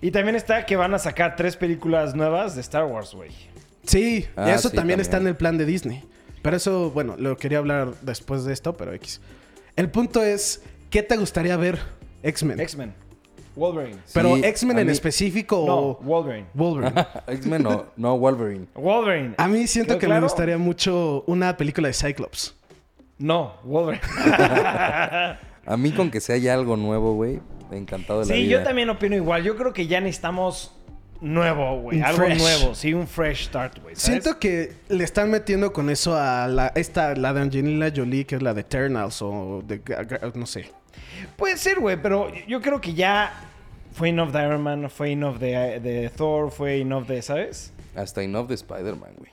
Y también está que van a sacar tres películas nuevas de Star Wars, güey. Sí, y Ah, eso sí, también, está en también. el plan de Disney. Pero eso, bueno, lo quería hablar después de esto, pero X. El punto es, ¿qué te gustaría ver X-Men? X-Men. Wolverine. Pero Sí, X-Men a en mí- específico No, o Wolverine. Wolverine. X-Men no, no Wolverine. Wolverine. A mí siento ¿Quedó que me claro? gustaría mucho una película de Cyclops. No, Wolverine. A mí con que sea ya algo nuevo, güey, encantado de la sí, vida. yo también opino igual. Yo creo que ya necesitamos nuevo, güey. Un Algo fresh. nuevo. Sí, un fresh start, güey. ¿sabes? Siento que le están metiendo con eso a la, esta, la de Angelina Jolie, que es la de Eternals o de... no sé. Puede ser, güey, pero yo creo que ya fue enough de Iron Man, fue enough de, de Thor, fue enough de, ¿sabes? Hasta enough de Spider-Man, güey.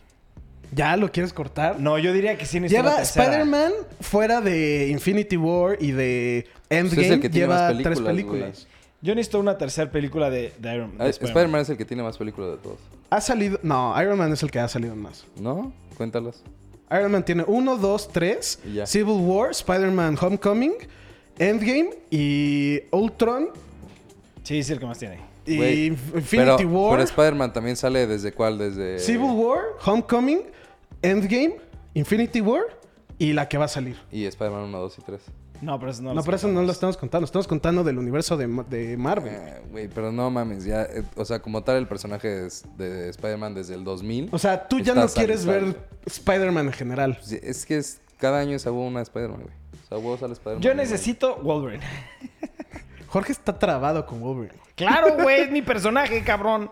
¿Ya lo quieres cortar? No, yo diría que sí Lleva. Spider-Man fuera de Infinity War y de Endgame. Pues es el que tiene lleva más tres películas, películas. Yo necesito una tercera película de, de Iron Ah, de Spider-Man es el que tiene más películas de todos. Ha salido... No, Iron Man es el que ha salido más. ¿No? Cuéntalas. Iron Man tiene 1, 2, 3. Y ya. Civil War, Spider-Man Homecoming, Endgame y Ultron Sí, sí, el que más tiene. y Infinity pero, War. Pero Spider-Man también sale desde cuál? Desde... Civil War, Homecoming, Endgame, Infinity War y la que va a salir. Y Spider-Man 1, 2 y 3. No, pero eso no No, lo por eso no lo estamos contando. Estamos contando del universo de, de Marvel. Eh, Güey, pero no mames, ya... eh, o sea, como tal, el personaje de, de Spider-Man desde el 2000... O sea, tú ya no quieres ver Spider-Man en general. es que es, cada año es a huevo una Spider-Man, güey. Sea, Spider-Man. Yo necesito Wolverine. Jorge está trabado con Wolverine. Claro, güey, es mi personaje, cabrón.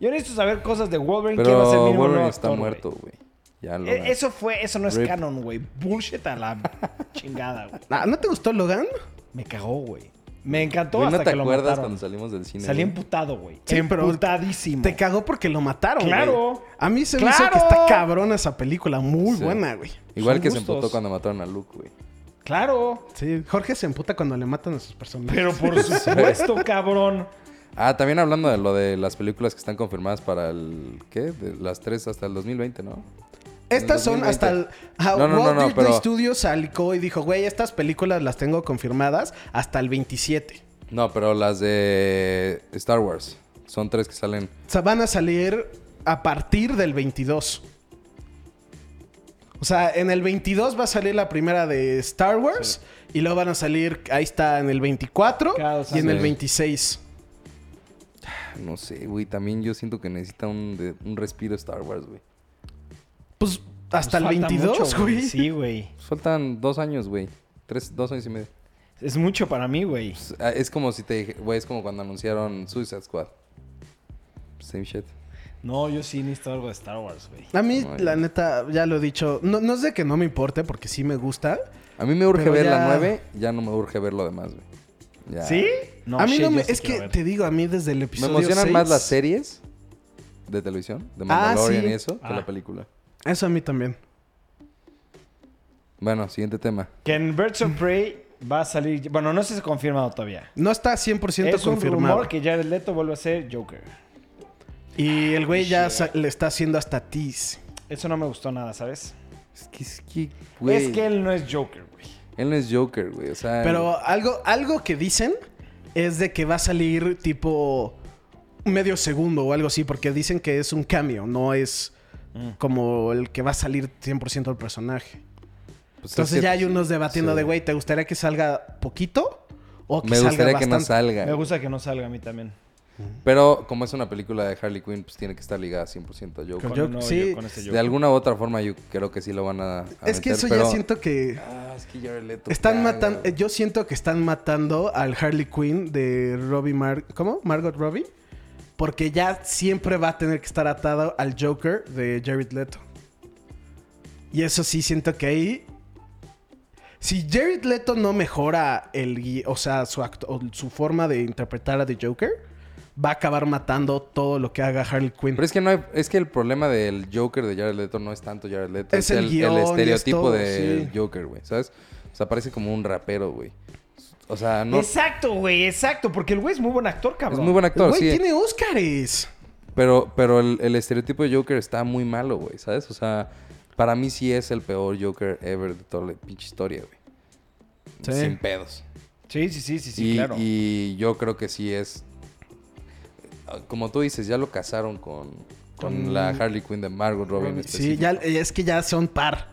Yo necesito saber cosas de Wolverine. ¿Quién va a ser Pero mínimo Wolverine nuevo está actor, muerto, güey? Ya lo... Eh, Eso fue, eso no es Rip. canon, güey. Bullshit a la chingada, güey. Ah, ¿No te gustó Logan? Me cagó, güey. Me encantó Güey, hasta ¿No te que lo acuerdas mataron. cuando salimos del cine? Salí güey? emputado, güey. Sí, Emputadísimo. Te cagó porque lo mataron, Claro. güey. A mí se me hizo que está cabrona esa película. Muy Sí. buena, güey. Igual Son que se emputó cuando mataron a Luke, güey. Claro. Sí, Jorge se emputa cuando le matan a sus personajes. Pero por supuesto, cabrón. Ah, también hablando de lo de las películas que están confirmadas para el... ¿Qué? De las tres hasta el 2020, ¿no? Estas son 2020. hasta el... Ajá, No, no, Walt no, no, Disney pero- Studios salió y dijo, güey, estas películas las tengo confirmadas hasta el 27. No, pero las de Star Wars. Son tres que salen... O sea, van a salir a partir del 22. O sea, en el 22 va a salir la primera de Star Wars. Y luego van a salir, ahí está, en el 24 Cada dos y en el años. 26. No sé, güey. También yo siento que necesita un, de- un respiro Star Wars, güey. Pues hasta Pues el falta 22, mucho, güey. Sí, güey. Pues faltan dos años, güey. Tres, dos años y medio. Es mucho para mí, güey. Pues, ah, es como si te dije... Güey, es como cuando anunciaron Suicide Squad. Same shit. No, yo sí necesito algo de Star Wars, güey. A mí, la neta, ya lo he dicho. No, no es de que no me importe, porque sí me gusta. A mí me urge ver ya- la 9, ya no me urge ver lo demás, güey. Ya. ¿Sí? No, a mí shit, no me... sí Es que ver. te digo, a mí desde el Me episodio emocionan más 6, las series de televisión, de Ah, Mandalorian sí. y eso, que Ah. la película. Eso a mí también. Bueno, siguiente tema. Que en Birds of Prey va a salir... Bueno, no sé si se ha confirmado todavía. No está 100% Es un confirmado. rumor que Jared Leto vuelve a ser Joker. Y el güey ya sa- le está haciendo hasta tease. Eso no me gustó nada, ¿sabes? Es que, es que, güey. Es que él no es Joker, güey. Él no es Joker, güey. O sea. Pero algo, algo que dicen es de que va a salir tipo medio segundo o algo así, porque dicen que es un cameo, no es Mm. como el que va a salir 100% el personaje. pues, es Entonces que- ya hay unos debatiendo sí. de, güey, ¿te gustaría que salga poquito? O que Me salga gustaría que no bastante? salga. Me gusta que no salga a mí también. Pero como es una película de Harley Quinn, pues tiene que estar ligada 100% a Joker. Con Joker, no, sí. yo con este Joker. De alguna u otra forma yo creo que sí lo van a, a Es que eso pero- ya siento que... Ah, es que Jared Leto Están matando, yo siento que están matando al Harley Quinn de Robbie Mar ¿cómo? Margot Robbie, porque ya siempre va a tener que estar atado al Joker de Jared Leto. Y eso sí siento que ahí si Jared Leto no mejora el o sea, su acto, o su forma de interpretar a The Joker, va a acabar matando todo lo que haga Harley Quinn. Pero es que no hay- es que el problema del Joker de Jared Leto no es tanto Jared Leto, Es es, el guion es estereotipo todo, del sí. Joker, güey, ¿sabes? O sea, parece como un rapero, güey. O sea, no es Exacto, güey, exacto. Porque el güey es muy buen actor, cabrón. muy buen El actor, güey sí. tiene Óscares. Pero, pero el, el estereotipo de Joker está muy malo, güey, ¿sabes? O sea, para mí sí es el peor Joker ever de toda la pinche historia, güey. Sí. Sin pedos. Sí, sí, sí, sí, sí, y, claro. y yo creo que sí es. Como tú dices, ya lo casaron con, con la Harley Quinn de Margot Robbie. en Sí, ya, es que ya son par.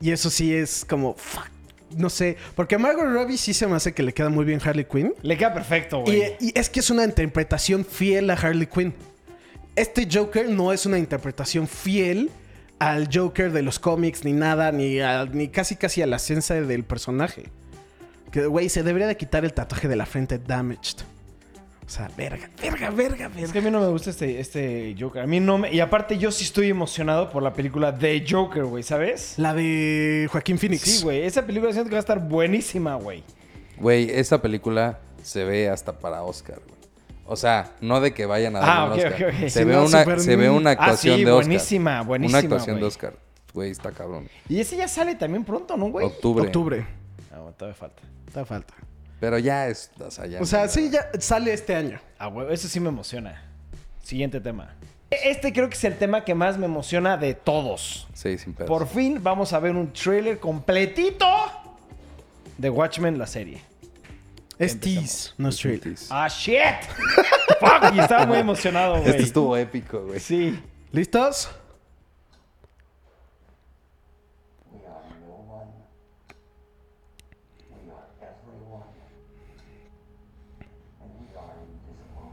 Y eso sí es como, fuck, no sé. Porque a Margot Robbie sí se me hace que le queda muy bien Harley Quinn. Le queda perfecto, Y, güey. y es que es una interpretación fiel a Harley Quinn. Este Joker no es una interpretación fiel al Joker de los cómics, ni nada, ni, a- ni casi casi a la esencia del personaje. Que, güey, se debería de quitar el tatuaje de la frente damaged. O sea, verga, verga, verga, Es verga. que a mí no me gusta este, este Joker. A mí no me... Y aparte yo sí estoy emocionado por la película de Joker, güey, ¿sabes? La de Joaquín Phoenix. Sí, güey. Esa película siento que va a estar buenísima, güey. Güey, esta película se ve hasta para Oscar, güey. O sea, no de que vayan a Ah, dar un ok, Oscar. ok, ok. Se, Sí, ve no, una, se ve una Ah, actuación sí, de Oscar. buenísima, buenísima, Una actuación de Oscar. Güey, está cabrón. Y ese ya sale también pronto, ¿no, güey? Octubre. Octubre. Ah, bueno, todavía falta. Da falta. Pero ya es. O sea, ya O sea, sí, ya sale este año. Ah, güey, eso sí me emociona. Siguiente tema. Este creo que es el tema que más me emociona de todos. Sí, sin pedos. Por fin vamos a ver un trailer completito de Watchmen, la serie. Es tease, no es trailer. ¡Ah, shit! ¡Fuck! Y estaba muy emocionado, güey. Este estuvo épico, güey. Sí. ¿Listos? We are no one. We are everyone. And we are invisible.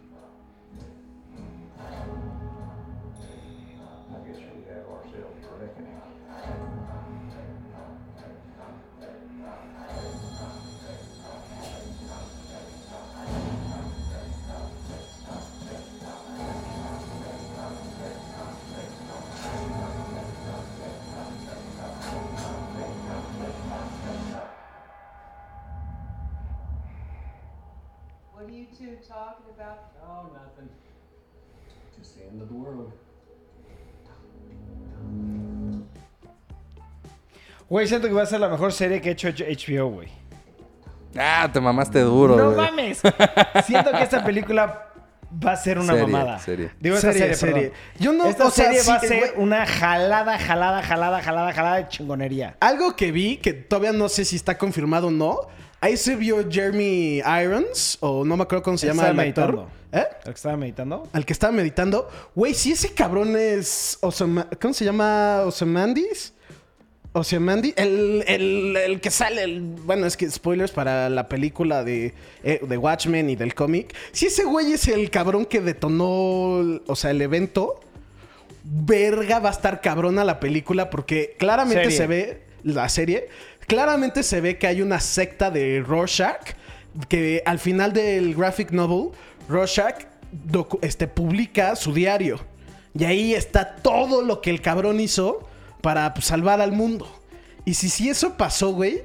two talking about? Oh, nothing. Just the end of the world. Güey, siento que va a ser la mejor serie que ha hecho HBO, güey. Ah, te mamaste duro, ¡No güey. mames! Siento que esta película va a ser una Serie, mamada. serie. Digo, esta Serie, serie, serie. perdón. Yo no- esta o sea, serie va a sí, ser güey. una jalada, jalada, jalada, jalada, jalada de chingonería. Algo que vi, que todavía no sé si está confirmado o no. Ahí se vio Jeremy Irons, o no me acuerdo cómo se llama el actor. ¿Eh? ¿El que estaba meditando? Al que estaba meditando. Güey, si ese cabrón es. Osama- ¿Cómo se llama? Osamandis. Ozymandias, el, el, el que sale, el- bueno, es que spoilers para la película de, eh, de Watchmen y del cómic. Si ese güey es el cabrón que detonó, o sea, el evento, verga va a estar cabrona la película porque claramente Serie. se ve, la serie, claramente se ve que hay una secta de Rorschach que al final del graphic novel, Rorschach este, publica su diario. Y ahí está todo lo que el cabrón hizo para pues, salvar al mundo. Y si, si eso pasó, güey.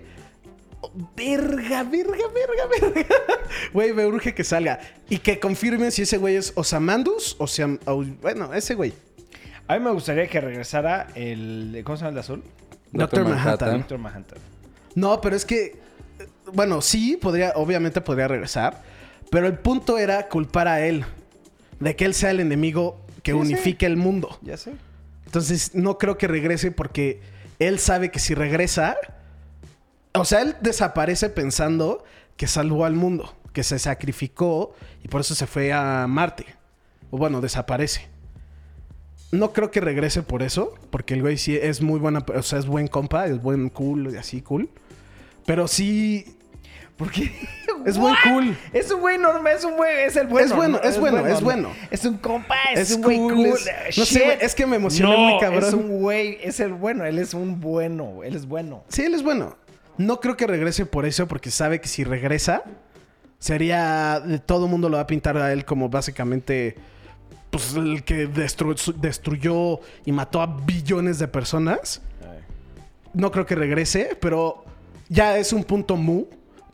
Verga, verga, verga, verga. Güey, me urge que salga. Y que confirmen si ese güey es Osamandus o sea, bueno, ese güey. A mí me gustaría que regresara el. ¿Cómo se llama el de azul? Doctor Manhattan. Doctor Manhattan. No, pero es que. Bueno, sí, podría, obviamente podría regresar. Pero el punto era culpar a él. De que él sea el enemigo que unifique el mundo. Ya sé. Entonces, no creo que regrese porque él sabe que si regresa. O sea, él desaparece pensando que salvó al mundo, que se sacrificó y por eso se fue a Marte. O bueno, desaparece. No creo que regrese por eso, porque el güey sí es muy buena, o sea, es buen compa, es buen cool y así cool. Pero sí, Porque es buen cool. Es un güey normal, es un güey, es el bueno. Es bueno, ¿no? es bueno, es ¿no? bueno. Es un compa, es, un güey cool, no sé, es que me emocioné muy cabrón. Es un güey, es el bueno, él es un bueno, él es bueno. Sí, él es bueno. No creo que regrese por eso, porque sabe que si regresa, sería. Todo el mundo lo va a pintar a él como básicamente. Pues el que destru- destruyó y mató a billones de personas. No creo que regrese, pero ya es un punto mu.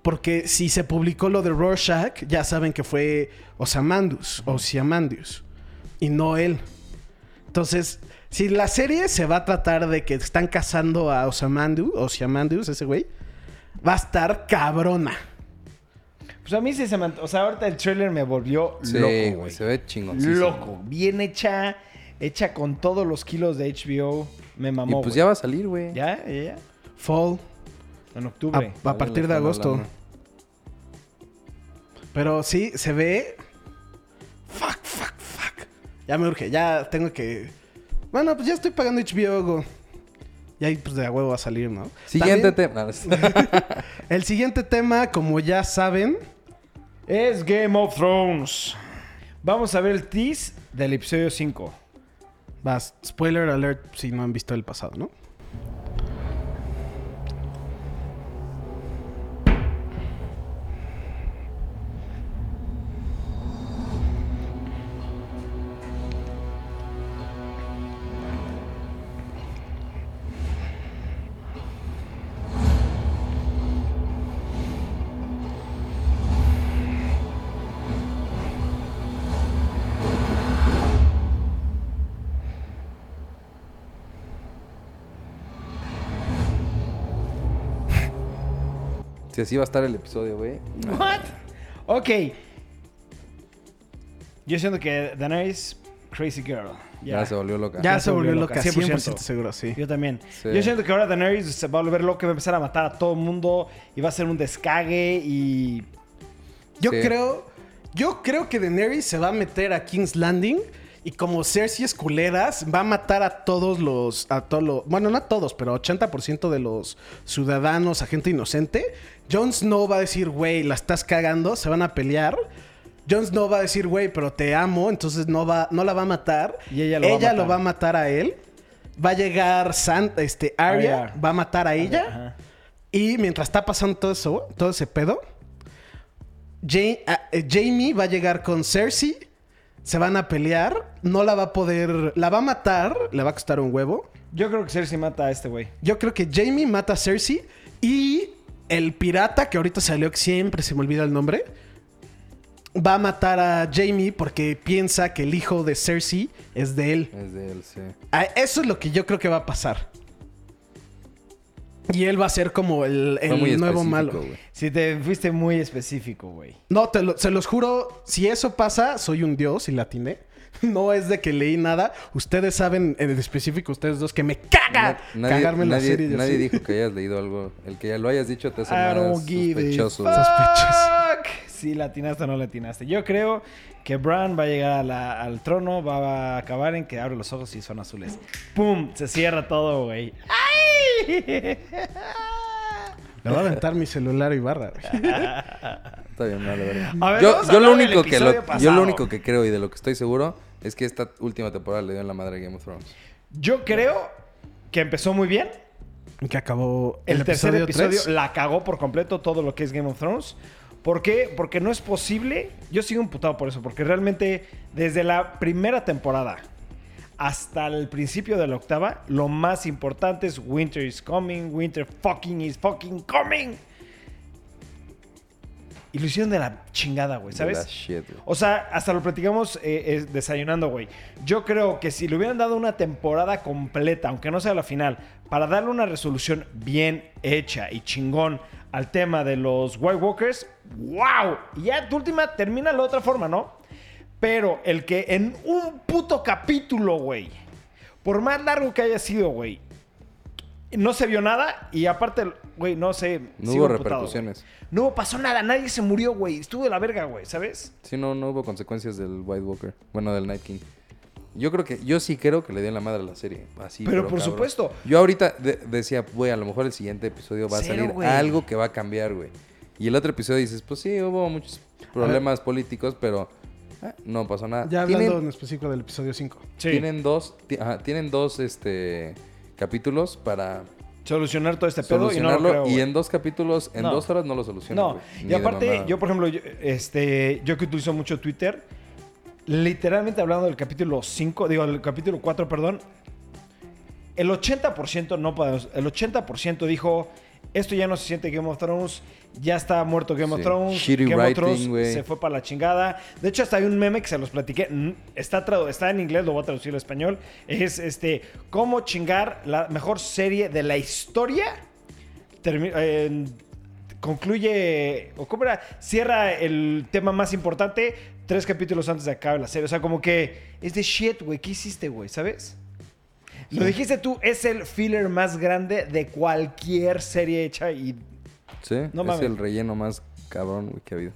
Porque si se publicó lo de Rorschach, ya saben que fue Osamandus, Ozymandias, y no él. Entonces, si la serie se va a tratar de que están cazando a Osamandu, Ozymandias, ese güey, va a estar cabrona. Pues a mí sí se me... O sea, ahorita el trailer me volvió Sí, loco, güey, se ve chingoncísimo. Loco. Bien hecha, hecha con todos los kilos de HBO. Me Y mamó, pues güey. ya va a salir, güey. ¿Ya? ¿Ya? ya? Fall, En a, octubre. a partir de agosto. Pero sí, se ve. Fuck, fuck, fuck. Ya me urge, ya tengo que. Bueno, pues ya estoy pagando HBO. Go. Y ahí, pues de a huevo va a salir, ¿no? Siguiente tema. El siguiente tema, como ya saben, Es Game of Thrones. Vamos a ver el tease del episodio 5. va, spoiler alert si no han visto el pasado, ¿no? Si así va a estar el episodio, güey. What? Ok. Yo siento que Daenerys, crazy girl. Ya se volvió loca. Ya, se volvió loca, 100%, 100% seguro, sí. Yo también. Sí. Yo siento que ahora Daenerys se va a volver loca y va a empezar a matar a todo el mundo y va a ser un descague y... Yo Sí. creo. Yo creo que Daenerys se va a meter a King's Landing. Y como Cersei es culeras, va a matar a todos los. A todos los. Bueno, no a todos, pero 80% de los ciudadanos, a gente inocente. Jon Snow va a decir, güey, la estás cagando, se van a pelear. Jon Snow va a decir, güey, pero te amo, entonces no, va, no la va a matar. Y ella lo va a matar. lo va a matar a él. Va a llegar San, este, Arya, Arya. va a matar a ella. Y mientras está pasando todo eso, todo ese pedo, Ja- ah, eh, Jamie va a llegar con Cersei, se van a pelear, no la va a poder, la va a matar, le va a costar un huevo. Yo creo que Cersei mata a este güey. Yo creo que Jamie mata a Cersei y el pirata, que ahorita salió, que siempre se me olvida el nombre, va a matar a Jamie porque piensa que el hijo de Cersei es de él. Es de él, sí. Eso es lo que yo creo que va a pasar. Y él va a ser como el, Fue el muy nuevo malo. Si te fuiste muy específico, güey. No, te lo- se los juro, si eso pasa, soy un dios y la atiné. No es de que leí nada. Ustedes saben en específico, ustedes dos, que me caga Na- nadie cagarme en la serie. nadie así. dijo que hayas leído algo. El que ya lo hayas dicho te hace sospechoso. fuck. Sospechoso. Si latinaste o no latinaste. Yo creo que Bran va a llegar a la- al trono, va a acabar en que abre los ojos y son azules. ¡Pum! Se cierra todo, güey. ¡Ay! Le voy a aventar mi celular y barra. güey. Está bien, vale, vale. A ver, yo, vamos a yo lo único que lo- yo lo único que creo y de lo que estoy seguro es que esta última temporada le dio en la madre a Game of Thrones. Yo creo que empezó muy bien. Que acabó El, tercer episodio la cagó por completo todo lo que es Game of Thrones. ¿Por qué? Porque no es posible. Yo sigo imputado por eso. Porque realmente, desde la primera temporada hasta el principio de la octava, lo más importante es Winter is coming, Winter fucking is fucking coming. Y lo hicieron de la chingada, güey, De ¿sabes? la shit, güey. O sea, hasta lo platicamos eh, eh, desayunando, güey. Yo creo que si le hubieran dado una temporada completa, aunque no sea la final, para darle una resolución bien hecha y chingón al tema de los White Walkers, ¡wow! Y ya tu última termina de la otra forma, ¿no? Pero el que en un puto capítulo, güey, por más largo que haya sido, güey, no se vio nada y aparte, güey, no sé. No hubo repercusiones. güey. No pasó nada, nadie se murió, güey. Estuvo de la verga, güey, ¿sabes? Sí, no, no hubo consecuencias del White Walker. Bueno, del Night King. Yo creo que, yo sí creo que le dio en la madre a la serie. Así, Pero por cabrón. supuesto. Yo ahorita de- decía, güey, a lo mejor el siguiente episodio va a Cero, salir güey. algo que va a cambiar, güey. Y el otro episodio dices, pues sí, hubo muchos problemas políticos, pero eh, no pasó nada. Ya hablando Tienen- en específico del episodio 5. Sí. Tienen dos, ajá, tienen dos este, capítulos para Solucionar todo este pedo y no lo solucionarlo. creo, y en dos capítulos, en No. dos horas no lo solucionan. No, y aparte, yo por ejemplo, yo, este, yo que utilizo mucho Twitter, literalmente hablando del capítulo 5, digo, el capítulo 4, perdón, el 80% no podemos, el 80% dijo, esto ya no se siente Game of Thrones, ya está muerto Game of Sí. Thrones, Shitty Game of Thrones se fue para la chingada. De hecho, hasta hay un meme que se los platiqué, está, tradu- está en inglés, lo voy a traducir al español, es este, cómo chingar la mejor serie de la historia termi- eh, concluye, o cómo era, cierra el tema más importante tres capítulos antes de acabar la serie. O sea, como que es de shit, güey. ¿Qué hiciste, güey? ¿Sabes? Lo dijiste tú, es el filler más grande de cualquier serie hecha y... Sí, No es mames. el relleno más cabrón güey, que ha habido.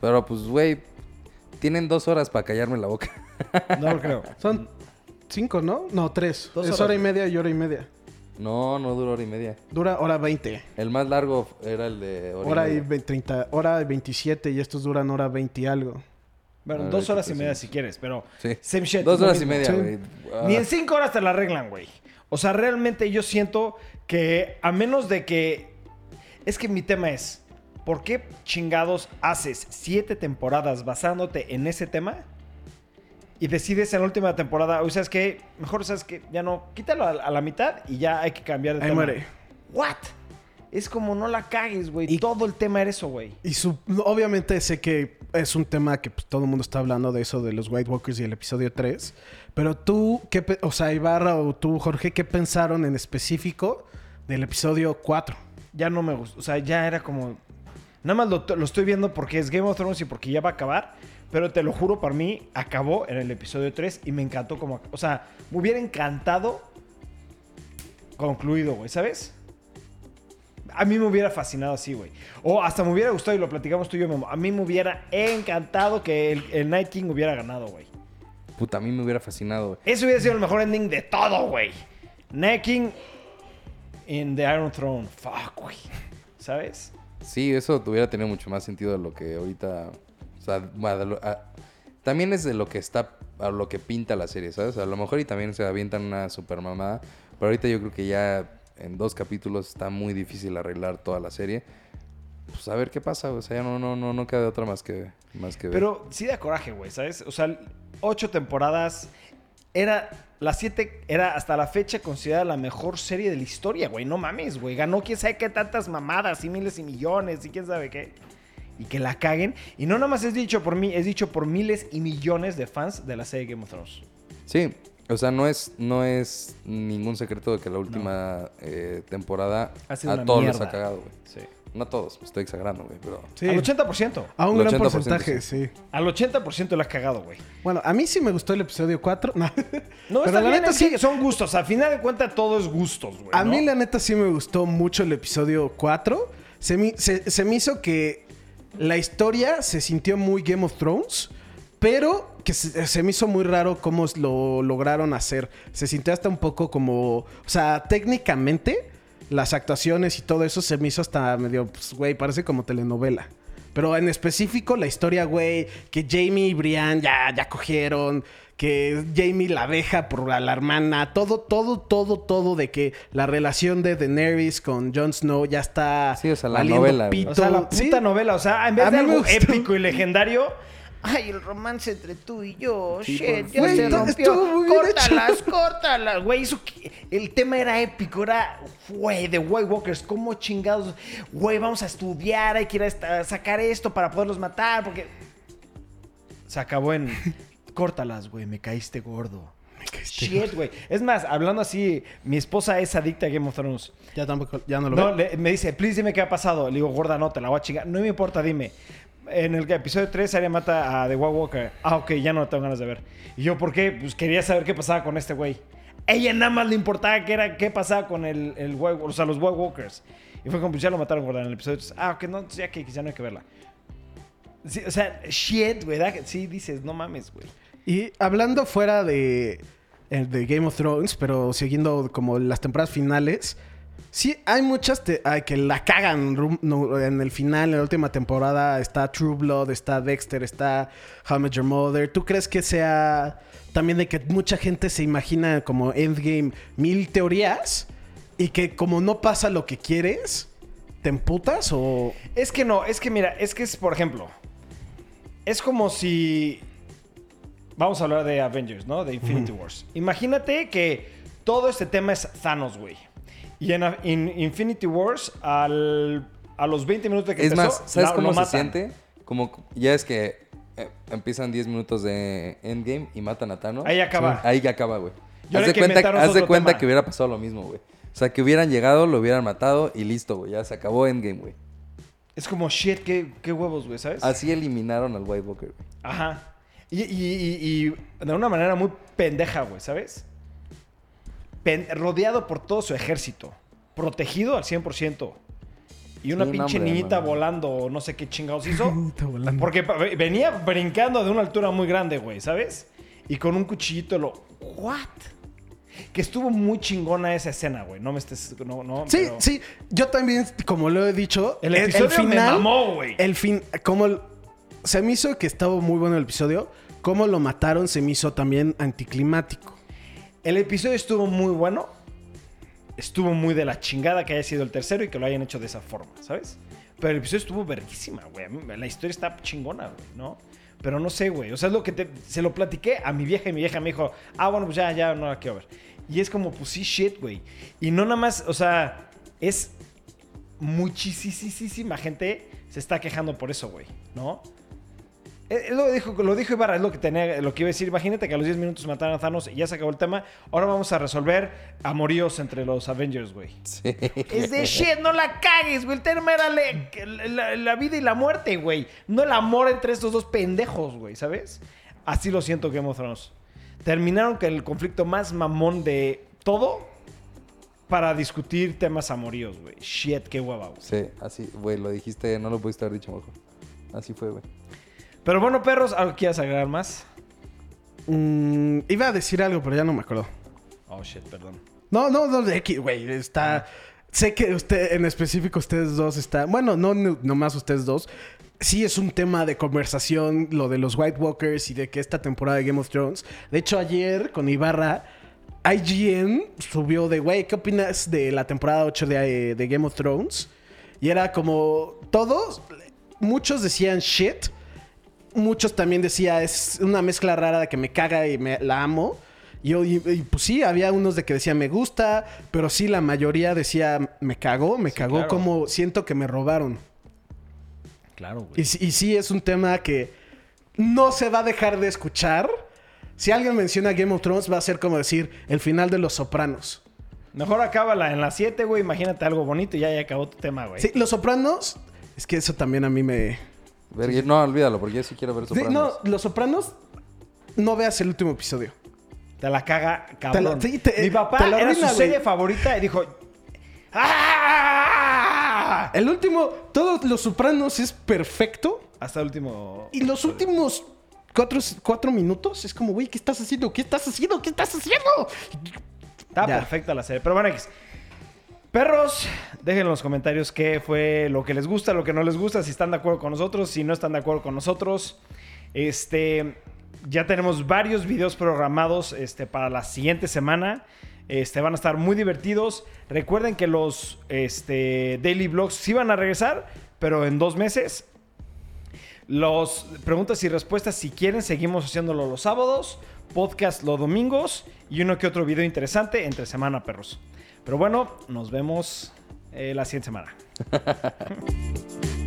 Pero pues, güey, tienen dos horas para callarme la boca. No lo creo. Son 5, ¿no? No, 3. Dos Es horas, hora y media y hora y media. No, no duró hora y media. Dura hora 20. El más largo era el de hora, Hora y y media. ve- 30, hora y 27 y estos duran hora 20 y algo. Bueno, dos horas y ¿qué media si quieres, pero... Sí. Same shit, Dos horas y media, Sí. güey. Ah. Ni en cinco horas te la arreglan, güey. O sea, realmente yo siento que a menos de que... Es que mi tema es, ¿por qué chingados haces siete temporadas basándote en ese tema? Y decides en la última temporada, o sea, es que mejor, sabes que ya no, quítalo a, a la mitad y ya hay que cambiar de Ahí tema. muere. ¿What? Es como no la cagues, güey. Y- Todo el tema era eso, güey. Y su, obviamente sé que es un tema que pues, todo el mundo está hablando de eso de los White Walkers y el episodio 3. Pero tú, ¿qué, o sea, Ibarra o tú, Jorge, ¿qué pensaron en específico del episodio 4? ya no me gustó. O sea, ya era como. Nada más lo, lo estoy viendo porque es Game of Thrones y porque ya va a acabar. Pero te lo juro, para mí acabó en el episodio 3 y me encantó como. O sea, me hubiera encantado concluido, güey, ¿sabes? A mí me hubiera fascinado así, güey. O hasta me hubiera gustado y lo platicamos tú y yo, Memo. A mí me hubiera encantado que el, el Night King hubiera ganado, güey. Puta, a mí me hubiera fascinado, güey. Eso hubiera sido el mejor ending de todo, güey. Night King in the Iron Throne. Fuck, güey. ¿Sabes? Sí, eso hubiera tenido mucho más sentido de lo que ahorita. O sea, a- también es de lo que está. A lo que pinta la serie, ¿sabes? A lo mejor y también se avientan una super mamada. Pero ahorita yo creo que ya en dos capítulos está muy difícil arreglar toda la serie. Pues a ver qué pasa, o sea, ya no, no, no, no queda de otra más que, más que ver. Pero sí da coraje, güey, ¿sabes? O sea, ocho temporadas. Era. La siete era hasta la fecha considerada la mejor serie de la historia, güey. No mames, güey. Ganó quién sabe qué tantas mamadas y miles y millones y quién sabe qué. Y que la caguen. Y no nada más es dicho por mí, es dicho por miles y millones de fans de la serie Game of Thrones. Sí, o sea, no es, no es ningún secreto de que la última eh, temporada Ha sido a una todos les mierda. ha cagado, güey. Sí. No a todos, estoy exagerando, güey, pero... Sí. Al 80%. A un gran 80% porcentaje, sí. Al 80% le ha cagado, güey. Bueno, a mí sí me gustó el episodio 4. No, No, Pero está la bien, neta es que sí- son gustos. Al final de cuentas, todo es gustos, güey. A ¿no? mí la neta sí me gustó mucho el episodio 4. Se me, se- se me hizo que la historia se sintió muy Game of Thrones, pero que se, se me hizo muy raro cómo lo lograron hacer. Se sintió hasta un poco como, o sea, técnicamente las actuaciones y todo eso se me hizo hasta medio, pues, güey, parece como telenovela. Pero en específico la historia, güey, que Jamie y Brian ya, ya cogieron, que Jamie la deja por la, la hermana, todo, todo, todo, todo de que la relación de Daenerys con Jon Snow ya está Sí, o sea, la novela, güey. pito. O sea, la puta Sí. novela. O sea, en vez A de algo gustó. épico y legendario. Ay, el romance entre tú y yo. Sí, shit, ya favor. se rompió. Córtalas, córtalas. Güey, eso que- el tema era épico. Era, güey, de White Walkers. ¿Cómo chingados? Güey, vamos a estudiar. Hay que ir a esta- a sacar esto para poderlos matar. Porque se acabó en. Córtalas, güey. Me caíste gordo. Me caíste Shit, güey. Es más, hablando así, mi esposa es adicta a Game of Thrones. Ya tampoco, ya no lo No, veo. le- me dice, please dime qué ha pasado. Le digo, gorda, no, te la voy a chingar. No me importa, dime. En el episodio 3, Arya mata a The White Walker. Ah, ok, ya no tengo ganas de ver. Y yo, ¿por qué? Pues quería saber qué pasaba con este güey. Ella nada más le importaba qué, era, qué pasaba con el, el White- o sea, los White Walkers. Y fue como, pues ya lo mataron, gorda, en el episodio 3. Ah, ok, no, ya que ya no hay que verla. Sí, o sea, shit, güey. Sí, dices, no mames, güey. Y hablando fuera eh, de Game of Thrones, pero siguiendo como las temporadas finales, sí hay muchas te- ay, que la cagan en el final, en la última temporada. Está True Blood, está Dexter, está How I Met Your Mother. ¿Tú crees que sea también de que mucha gente se imagina como Endgame mil teorías y que como no pasa lo que quieres, te emputas o... Es que no, es que mira, es que es, por ejemplo, es como si. Vamos a hablar de Avengers, ¿no? De Infinity Wars. Imagínate que todo este tema es Thanos, güey. Y en Infinity Wars, al- a los 20 minutos de que Es empezó, más, ¿sabes la- cómo lo se matan. siente? Como ya es que eh, empiezan 10 minutos de Endgame y matan a Thanos. Ahí acaba. Ahí ya acaba, güey. Haz de cuenta, haz de cuenta tema. que hubiera pasado lo mismo, güey. O sea, que hubieran llegado, lo hubieran matado y listo, güey. Ya se acabó Endgame, güey. Es como shit, qué, qué huevos, güey, ¿sabes? Así eliminaron al White Walker, güey. Ajá. Y, y- y- y de una manera muy pendeja, güey, ¿sabes? Pen- rodeado por todo su ejército. Protegido al 100%. Y una Sí, pinche niñita volando o no sé qué chingados hizo. Porque venía brincando de una altura muy grande, güey, ¿sabes? Y con un cuchillito lo... ¿What? Que estuvo muy chingona esa escena, güey. No me estés... No, no, Sí, pero- sí. Yo también, como lo he dicho, El episodio me mamó, güey. El fin, como el- se me hizo que estaba muy bueno el episodio. Cómo lo mataron se me hizo también anticlimático. El episodio estuvo muy bueno. Estuvo muy de la chingada que haya sido el tercero y que lo hayan hecho de esa forma, ¿sabes? Pero el episodio estuvo verguísima, güey. La historia está chingona, güey, ¿no? Pero no sé, güey. O sea, es lo que se lo platiqué a mi vieja y mi vieja me dijo, ah, bueno, pues ya, ya no la quiero ver. Y es como, pues sí, shit, güey. Y no nada más, o sea, es muchísima gente se está quejando por eso, güey, ¿no? Eh, Lo dijo, lo dijo Ibarra, es lo que tenía, lo que iba a decir. Imagínate que a los 10 minutos mataron a Thanos y ya se acabó el tema. Ahora vamos a resolver amoríos entre los Avengers, güey. Sí. Es de shit, no la cagues, güey. El tema era la, la vida y la muerte, güey. No el amor entre estos dos pendejos, güey, ¿sabes? Así lo siento Game of Thrones. Terminaron con el conflicto más mamón de todo para discutir temas amoríos, güey. Shit, qué hueva, güey. Sí, así, güey, lo dijiste, no lo pudiste haber dicho mejor. Así fue, güey. Pero bueno, perros, ¿algo quieras agregar más? Mm, iba a decir algo, pero ya no me acuerdo. Oh, shit, perdón. No, no, no, de aquí, güey. Está. Sé que usted, en específico, ustedes dos están. Bueno, no, no nomás ustedes dos. Sí es un tema de conversación lo de los White Walkers y de que esta temporada de Game of Thrones. De hecho, ayer con Ibarra, IGN subió de, güey, ¿qué opinas de la temporada 8 de, de Game of Thrones? Y era como todos, muchos decían shit. Muchos también decía, es una mezcla rara de que me caga y me la amo. Y, yo- y- y, pues sí, había unos de que decían me gusta, pero sí la mayoría decía me cagó, me cagó claro. como siento que me robaron. Claro, güey. Y, sí- y sí es un tema que no se va a dejar de escuchar. Si alguien menciona Game of Thrones va a ser como decir el final de Los Sopranos. Mejor acábala en las 7, güey. Imagínate algo bonito y ya, ya acabó tu tema, güey. Sí, Los Sopranos, es que eso también a mí me... Verga, No, olvídalo, porque yo sí quiero ver Sí, Sopranos. no, Los Sopranos, no veas el último episodio. Te la caga, cabrón. Te la- sí, te- Mi papá te la era arruina, su güey. serie favorita y dijo... ¡Ah! El último, todos Los Sopranos es perfecto. Hasta el último... Y los últimos cuatro, cuatro minutos. Es como, güey, ¿qué estás haciendo? ¿Qué estás haciendo? ¿Qué estás haciendo? Está Ya. perfecta la serie. Pero bueno, X. Perros, dejen en los comentarios qué fue lo que les gusta, lo que no les gusta, si están de acuerdo con nosotros, si no están de acuerdo con nosotros. Este, ya tenemos varios videos programados este, para la siguiente semana. Este, van a estar muy divertidos. Recuerden que los este, daily vlogs sí van a regresar, pero en dos meses. Los preguntas y respuestas, si quieren, seguimos haciéndolo los sábados, podcast los domingos y uno que otro video interesante entre semana, perros. Pero bueno, nos vemos eh, la siguiente semana.